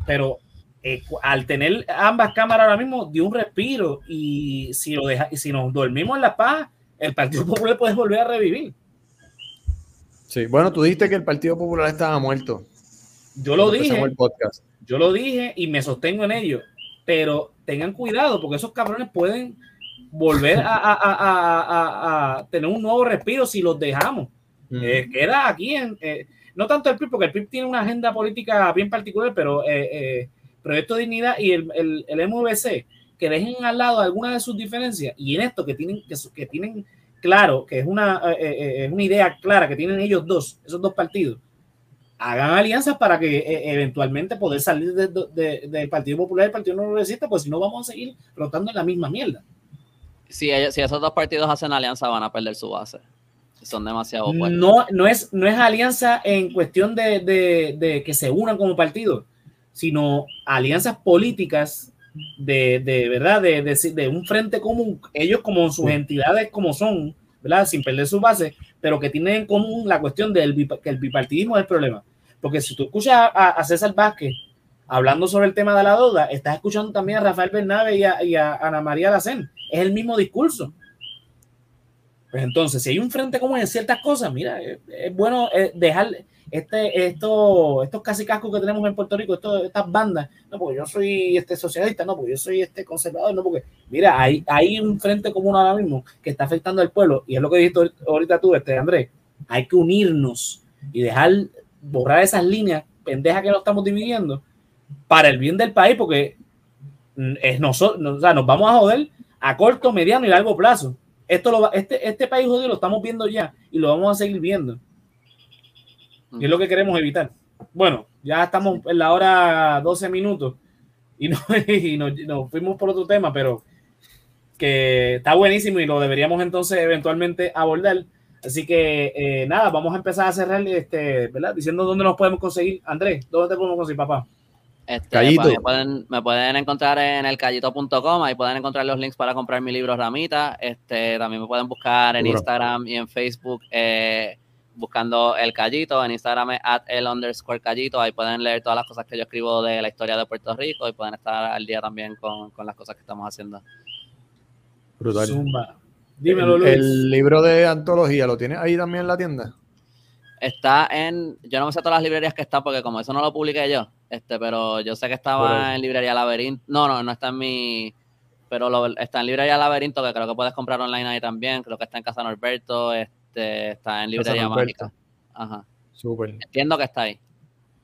Pero eh, al tener ambas cámaras ahora mismo, dio un respiro. Y si, lo deja, y si nos dormimos en la paz, el Partido Popular puede volver a revivir. Sí. Bueno, tú dijiste que el Partido Popular estaba muerto. Yo lo dije. empezamos el podcast. Yo lo dije y me sostengo en ello, pero tengan cuidado porque esos cabrones pueden volver a, a- a- a- a- a tener un nuevo respiro si los dejamos. Eh, queda aquí en, eh, no tanto el PIB, porque el PIB tiene una agenda política bien particular, pero eh, eh, Proyecto de Dignidad y el, el, el MVC, que dejen al lado algunas de sus diferencias y en esto que tienen, que, que tienen claro, que es una, eh, eh, es una idea clara que tienen ellos dos, esos dos partidos, hagan alianzas para que eh, eventualmente poder salir de- de- del Partido Popular y del Partido No Progresista, pues si no vamos a seguir rotando en la misma mierda. Si, ellos- si esos dos partidos hacen alianza, van a perder su base. Son demasiado opuestos. No, no, es, no es alianza en cuestión de, de- de que se unan como partido, sino alianzas políticas de, de verdad, de, de- de un frente común, ellos como sus entidades como son, ¿verdad? Sin perder su base, pero que tienen en común la cuestión del que el bipartidismo es el problema. Porque si tú escuchas a, a César Vázquez hablando sobre el tema de la deuda, estás escuchando también a Rafael Bernabe y a, y a Ana María Lacén. Es el mismo discurso. Pues entonces, si hay un frente común en ciertas cosas, mira, es, bueno eh, dejar este, esto, estos casi cascos que tenemos en Puerto Rico, esto- estas bandas, no, porque yo soy este socialista, no, porque yo soy este conservador, no, porque, mira, hay, hay un frente común ahora mismo que está afectando al pueblo, y es lo que dijiste ahorita- ahorita tú, este, Andrés, hay que unirnos y dejar borrar esas líneas pendejas que nos estamos dividiendo para el bien del país, porque mm, es nosotros, o sea, nos vamos a joder a corto, mediano y largo plazo. Esto lo va- este, este país jodido lo estamos viendo ya y lo vamos a seguir viendo. Es lo que queremos evitar. Bueno, ya estamos en la hora 12 minutos y, no, y nos, nos fuimos por otro tema, pero que está buenísimo y lo deberíamos entonces eventualmente abordar. Así que eh, nada, vamos a empezar a cerrar este, ¿verdad? Diciendo dónde nos podemos conseguir. Andrés, ¿dónde te podemos conseguir, papá? Este, Callito. pues, me, pueden, me pueden encontrar en el callito.com, ahí pueden encontrar los links para comprar mi libro Ramita. Este, también me pueden buscar en. Instagram y en Facebook eh, buscando el Callito. En Instagram es at el underscore Callito. Ahí pueden leer todas las cosas que yo escribo de la historia de Puerto Rico y pueden estar al día también con, con las cosas que estamos haciendo. Brutal. Zumba. Dímelo, el, Luis. el libro de antología, ¿lo tienes ahí también en la tienda? Está en, yo no me sé todas las librerías que está porque como eso no lo publiqué yo, este, pero yo sé que estaba en librería Laberinto. No, no, no está en mi, pero lo- está en librería Laberinto que creo que puedes comprar online ahí también. Creo que está en Casa Norberto, este, está en librería. Mágica. Ajá. Súper. Entiendo que está ahí.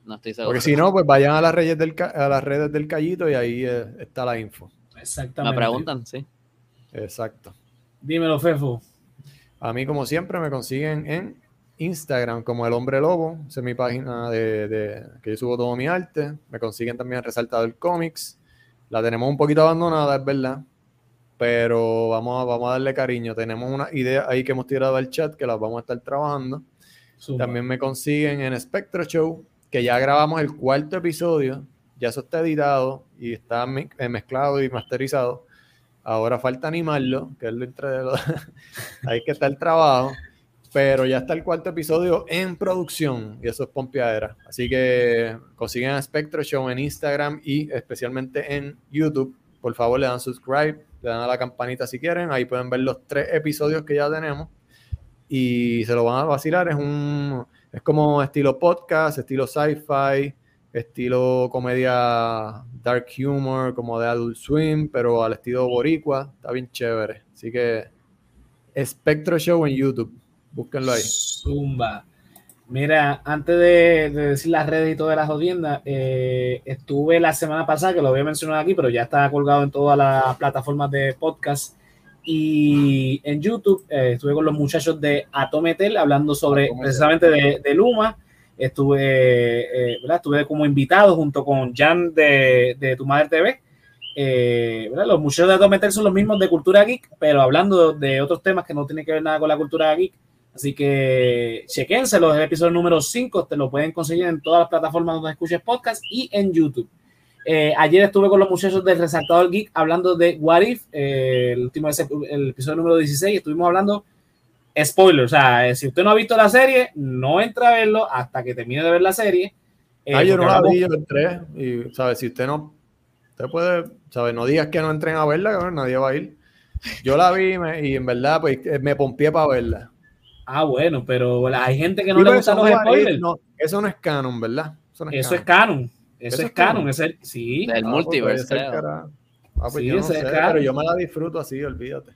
No estoy seguro. Porque si no, pues vayan a las redes del, a las redes del Callito y ahí eh, está la info. Exactamente. me preguntan, sí. Exacto. Dímelo, Fefo. A mí, como siempre, me consiguen en Instagram como El Hombre Lobo. Esa es mi página de, de- que yo subo todo mi arte. Me consiguen también en Resaltador Comics. La tenemos un poquito abandonada, es verdad. Pero vamos a, vamos a darle cariño. Tenemos una idea ahí que hemos tirado al chat que las vamos a estar trabajando. También me consiguen en Spectro Show, que ya grabamos el cuarto episodio. Ya eso está editado y está eh, mezclado y masterizado. Ahora falta animarlo, que es lo entre de los- Hay que estar el trabajo. Pero ya está el cuarto episodio en producción y eso es pompeadera. Así que consiguen a Spectro Show en Instagram y especialmente en YouTube. Por favor, le dan subscribe, le dan a la campanita si quieren. Ahí pueden ver los tres episodios que ya tenemos y se lo van a vacilar. Es un es como estilo podcast, estilo sci-fi, estilo comedia dark humor, como de Adult Swim, pero al estilo boricua. Está bien chévere. Así que Spectro Show en YouTube. Búsquenlo ahí. Zumba. Mira, antes de, de decir las redes y todas las jodiendas, eh, estuve la semana pasada, que lo había mencionado aquí, pero ya está colgado en todas las plataformas de podcast y en YouTube. eh, estuve con los muchachos de Atometel hablando sobre Atometel. precisamente de, de Luma. Estuve, eh, ¿verdad? estuve como invitado junto con Jan de, de Tu Madre TV, Eh, los museos de Dometer son los mismos de cultura geek, pero hablando de otros temas que no tienen que ver nada con la cultura geek. Así que chequénselo, el episodio número 5, te lo pueden conseguir en todas las plataformas donde escuches podcast y en YouTube. Eh, ayer estuve con los muchachos del Resaltador Geek hablando de What If, eh, el último el episodio número 16, estuvimos hablando spoiler, o sea, si usted no ha visto la serie, no entra a verlo hasta que termine de ver la serie. ah, yo no la vi, yo entré, y, ¿sabes? Si usted no, usted puede, ¿sabes? No digas que no entren a verla, nadie va a ir. Yo la vi y en verdad, pues, me pompié para verla. Ah, bueno, pero hay gente que no le gustan los spoilers. eso no es canon, ¿verdad? Eso, es canon. Eso, es canon. Es el, sí. Del ah, pues, multiverso. Ah, pues sí, yo no sé, pero yo me la disfruto así, olvídate.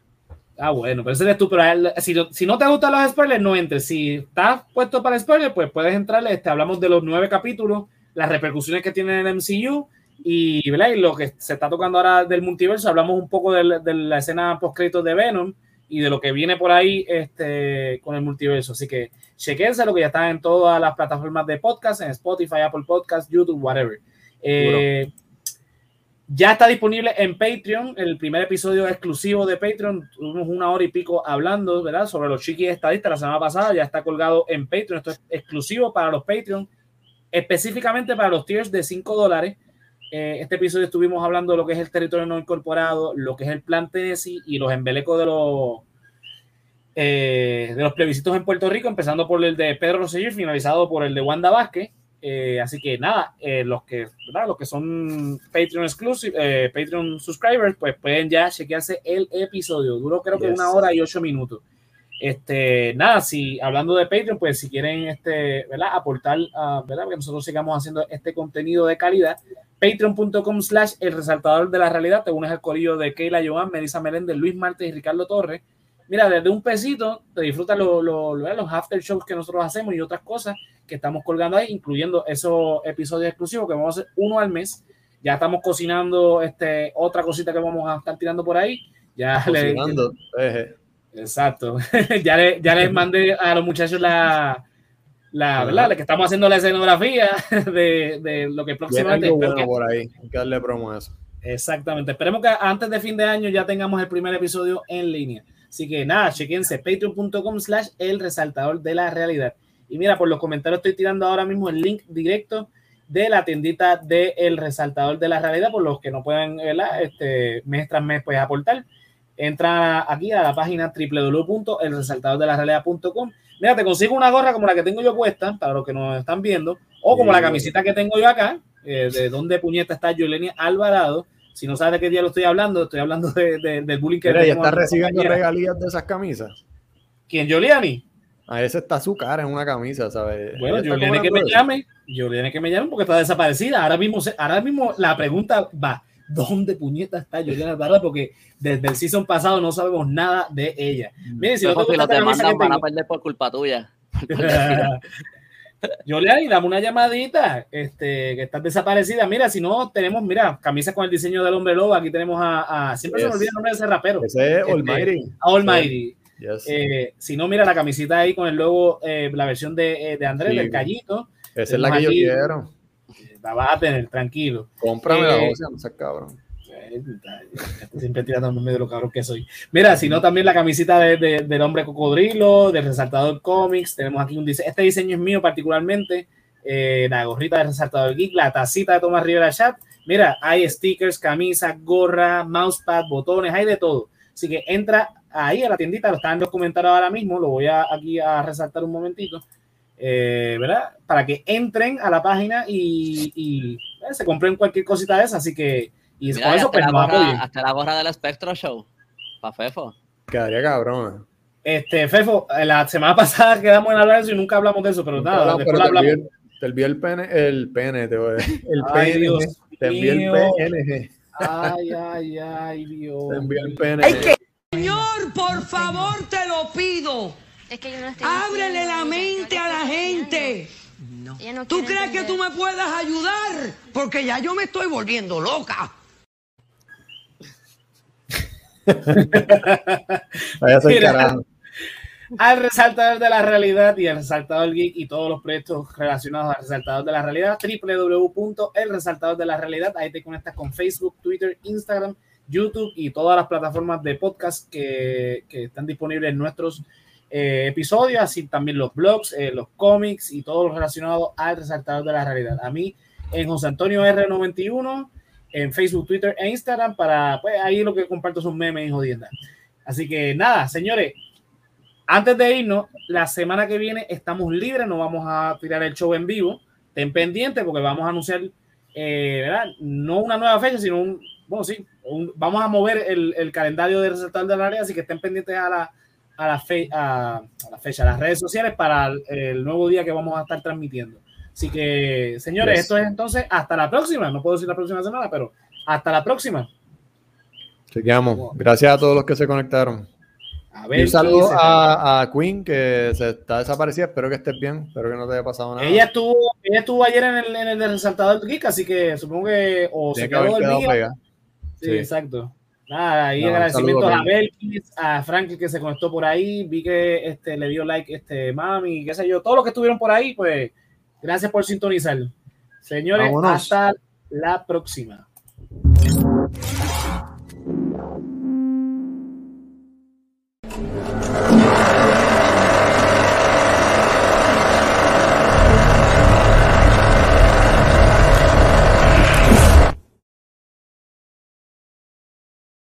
Ah, bueno, pero ese eres tú. Pero si, si, no te gustan los spoilers, no entres. Si estás puesto para spoilers, pues puedes entrar. Este, hablamos de los nueve capítulos, las repercusiones que tiene el MCU y, y lo que se está tocando ahora del multiverso. Hablamos un poco de, de la escena post-créditos de Venom y de lo que viene por ahí este, con el multiverso. Así que chequense lo que ya está en todas las plataformas de podcast, en Spotify, Apple Podcast, YouTube, whatever. Eh, ya está disponible en Patreon, el primer episodio exclusivo de Patreon. Tuvimos una hora y pico hablando, ¿verdad? Sobre los chiquis estadistas la semana pasada. Ya está colgado en Patreon. Esto es exclusivo para los Patreon, específicamente para los tiers de 5 dólares. Eh, este episodio estuvimos hablando de lo que es el territorio no incorporado, lo que es el plan Tennessee y los embelecos de los, eh, de los plebiscitos en Puerto Rico, empezando por el de Pedro Rosselló y finalizado por el de Wanda Vázquez. Eh, así que nada, los que los que son Patreon exclusive, Patreon subscribers, pues pueden ya chequearse el episodio. Duró creo que una hora y ocho minutos. Este, nada, si hablando de Patreon, pues si quieren este, ¿verdad? aportar, uh, ¿verdad? que nosotros sigamos haciendo este contenido de calidad, patreon.com slash el resaltador de la realidad, te unes al corillo de Keila Joan, Melissa Meléndez, Luis Martes y Ricardo Torres. Mira, desde un pesito te disfrutas los after shows que nosotros hacemos y otras cosas que estamos colgando ahí, incluyendo esos episodios exclusivos que vamos a hacer uno al mes. Ya estamos cocinando este, otra cosita que vamos a estar tirando por ahí. Ya cocinando. Exacto. ya, ya les mandé a los muchachos la, la, ¿verdad? La que estamos haciendo la escenografía de, de lo que próximamente. Bueno por ahí, hay que darle promo a eso. Exactamente. Esperemos que antes de fin de año ya tengamos el primer episodio en línea. Así que nada, chequense patreon.com slash el resaltador de la realidad. Y mira, por los comentarios estoy tirando ahora mismo el link directo de la tiendita de El Resaltador de la Realidad, por los que no pueden, ¿verdad? Este, mes tras mes, pues aportar. Entra aquí a la página www.elresaltadordelarealidad.com Mira, te consigo una gorra como la que tengo yo puesta, para los que nos están viendo, o como la camiseta que tengo yo acá, eh, de dónde puñeta está Yolenia Alvarado. Si no sabes de qué día lo estoy hablando, estoy hablando de, del bullying que Mira, está recibiendo regalías de esas camisas. ¿Quién, Yoliani? A ese está su cara en una camisa, ¿sabes? Bueno, Yoliani que me llame, Yoliani que me llame porque está desaparecida. Ahora mismo, ahora mismo la pregunta va, ¿dónde puñeta está Juliana Alvarado? Porque desde el season pasado no sabemos nada de ella. Mm. Miren, si no te, gusta demandan van a perder por culpa tuya. Julián, dame una llamadita, este, que estás desaparecida. Mira, si no tenemos, mira, camisas con el diseño del hombre lobo. Aquí tenemos a, siempre se me olvida el nombre de ese rapero. Ese es Almighty. Este, Almighty. Eh, si no, mira la camisita ahí con el logo, eh, la versión de, eh, de Andrés, del Callito. Esa es la que yo quiero la vas a tener, tranquilo. Cómprame la eh, no seas cabrón. Siempre tirando medio de lo cabrón que soy. Mira, si no, también la camisita de, del hombre cocodrilo, del resaltador cómics. Tenemos aquí un diseño. Este diseño es mío particularmente. Eh, la gorrita del resaltador geek, la tacita de Tomás Rivera Chat. Mira, hay stickers, camisas, gorra, mousepad, botones, hay de todo. Así que entra ahí a la tiendita, lo están en los comentarios ahora mismo, lo voy a, aquí a resaltar un momentito. Eh, ¿verdad? Para que entren a la página y, eh, se compren cualquier cosita de esa. Así que, y con eso, pues Hasta la gorra del Spectro Show, para Fefo. Quedaría cabrón. Este, Fefo, la semana pasada quedamos en hablar de eso y nunca hablamos de eso, pero nada, después te, hablamos. te envié el pene, el pene, te voy a decir. El ay, Dios te envié el PNG. Ay, ay, ay, Dios. Te envié el PNG. Ay, que... Señor, por favor, te lo pido Ábrele la mente a la gente. ¿Tú crees que tú me puedas ayudar? Porque ya yo me estoy volviendo loca. Vaya a carajo. al resaltador de la realidad y al resaltador geek y todos los proyectos relacionados al resaltador de la realidad. www.elresaltador de la realidad. Ahí te conectas con Facebook, Twitter, Instagram, YouTube y todas las plataformas de podcast que, que están disponibles en nuestros eh, episodios, así también los blogs, eh, los cómics y todo lo relacionado al resaltador de la realidad. A mí en José Antonio R91 en Facebook, Twitter e Instagram para, pues ahí lo que comparto son memes y jodiendas. Así que nada, señores, antes de irnos, la semana que viene estamos libres, no vamos a tirar el show en vivo. Ten pendiente porque vamos a anunciar, eh, ¿verdad? No una nueva fecha, sino un, bueno, sí, vamos a mover el, calendario de resaltar de la área, así que estén pendientes a la, a la, fe, a, la fecha, a las redes sociales para el, nuevo día que vamos a estar transmitiendo. Así que, señores, esto es entonces hasta la próxima. No puedo decir la próxima semana, pero hasta la próxima. Chequeamos. Gracias a todos los que se conectaron. un saludo a, Queen que se está desaparecida. Espero que estés bien. Espero que no te haya pasado nada. Ella estuvo, ella estuvo ayer en el, en el resaltador Geek, así que supongo que o se quedó dormida. Sí, sí, exacto. Nada, ahí no, a Belkis, a Franklin que se conectó por ahí, vi que este, le dio like este mami, qué sé yo, todos los que estuvieron por ahí, pues gracias por sintonizar. Señores, hasta la próxima.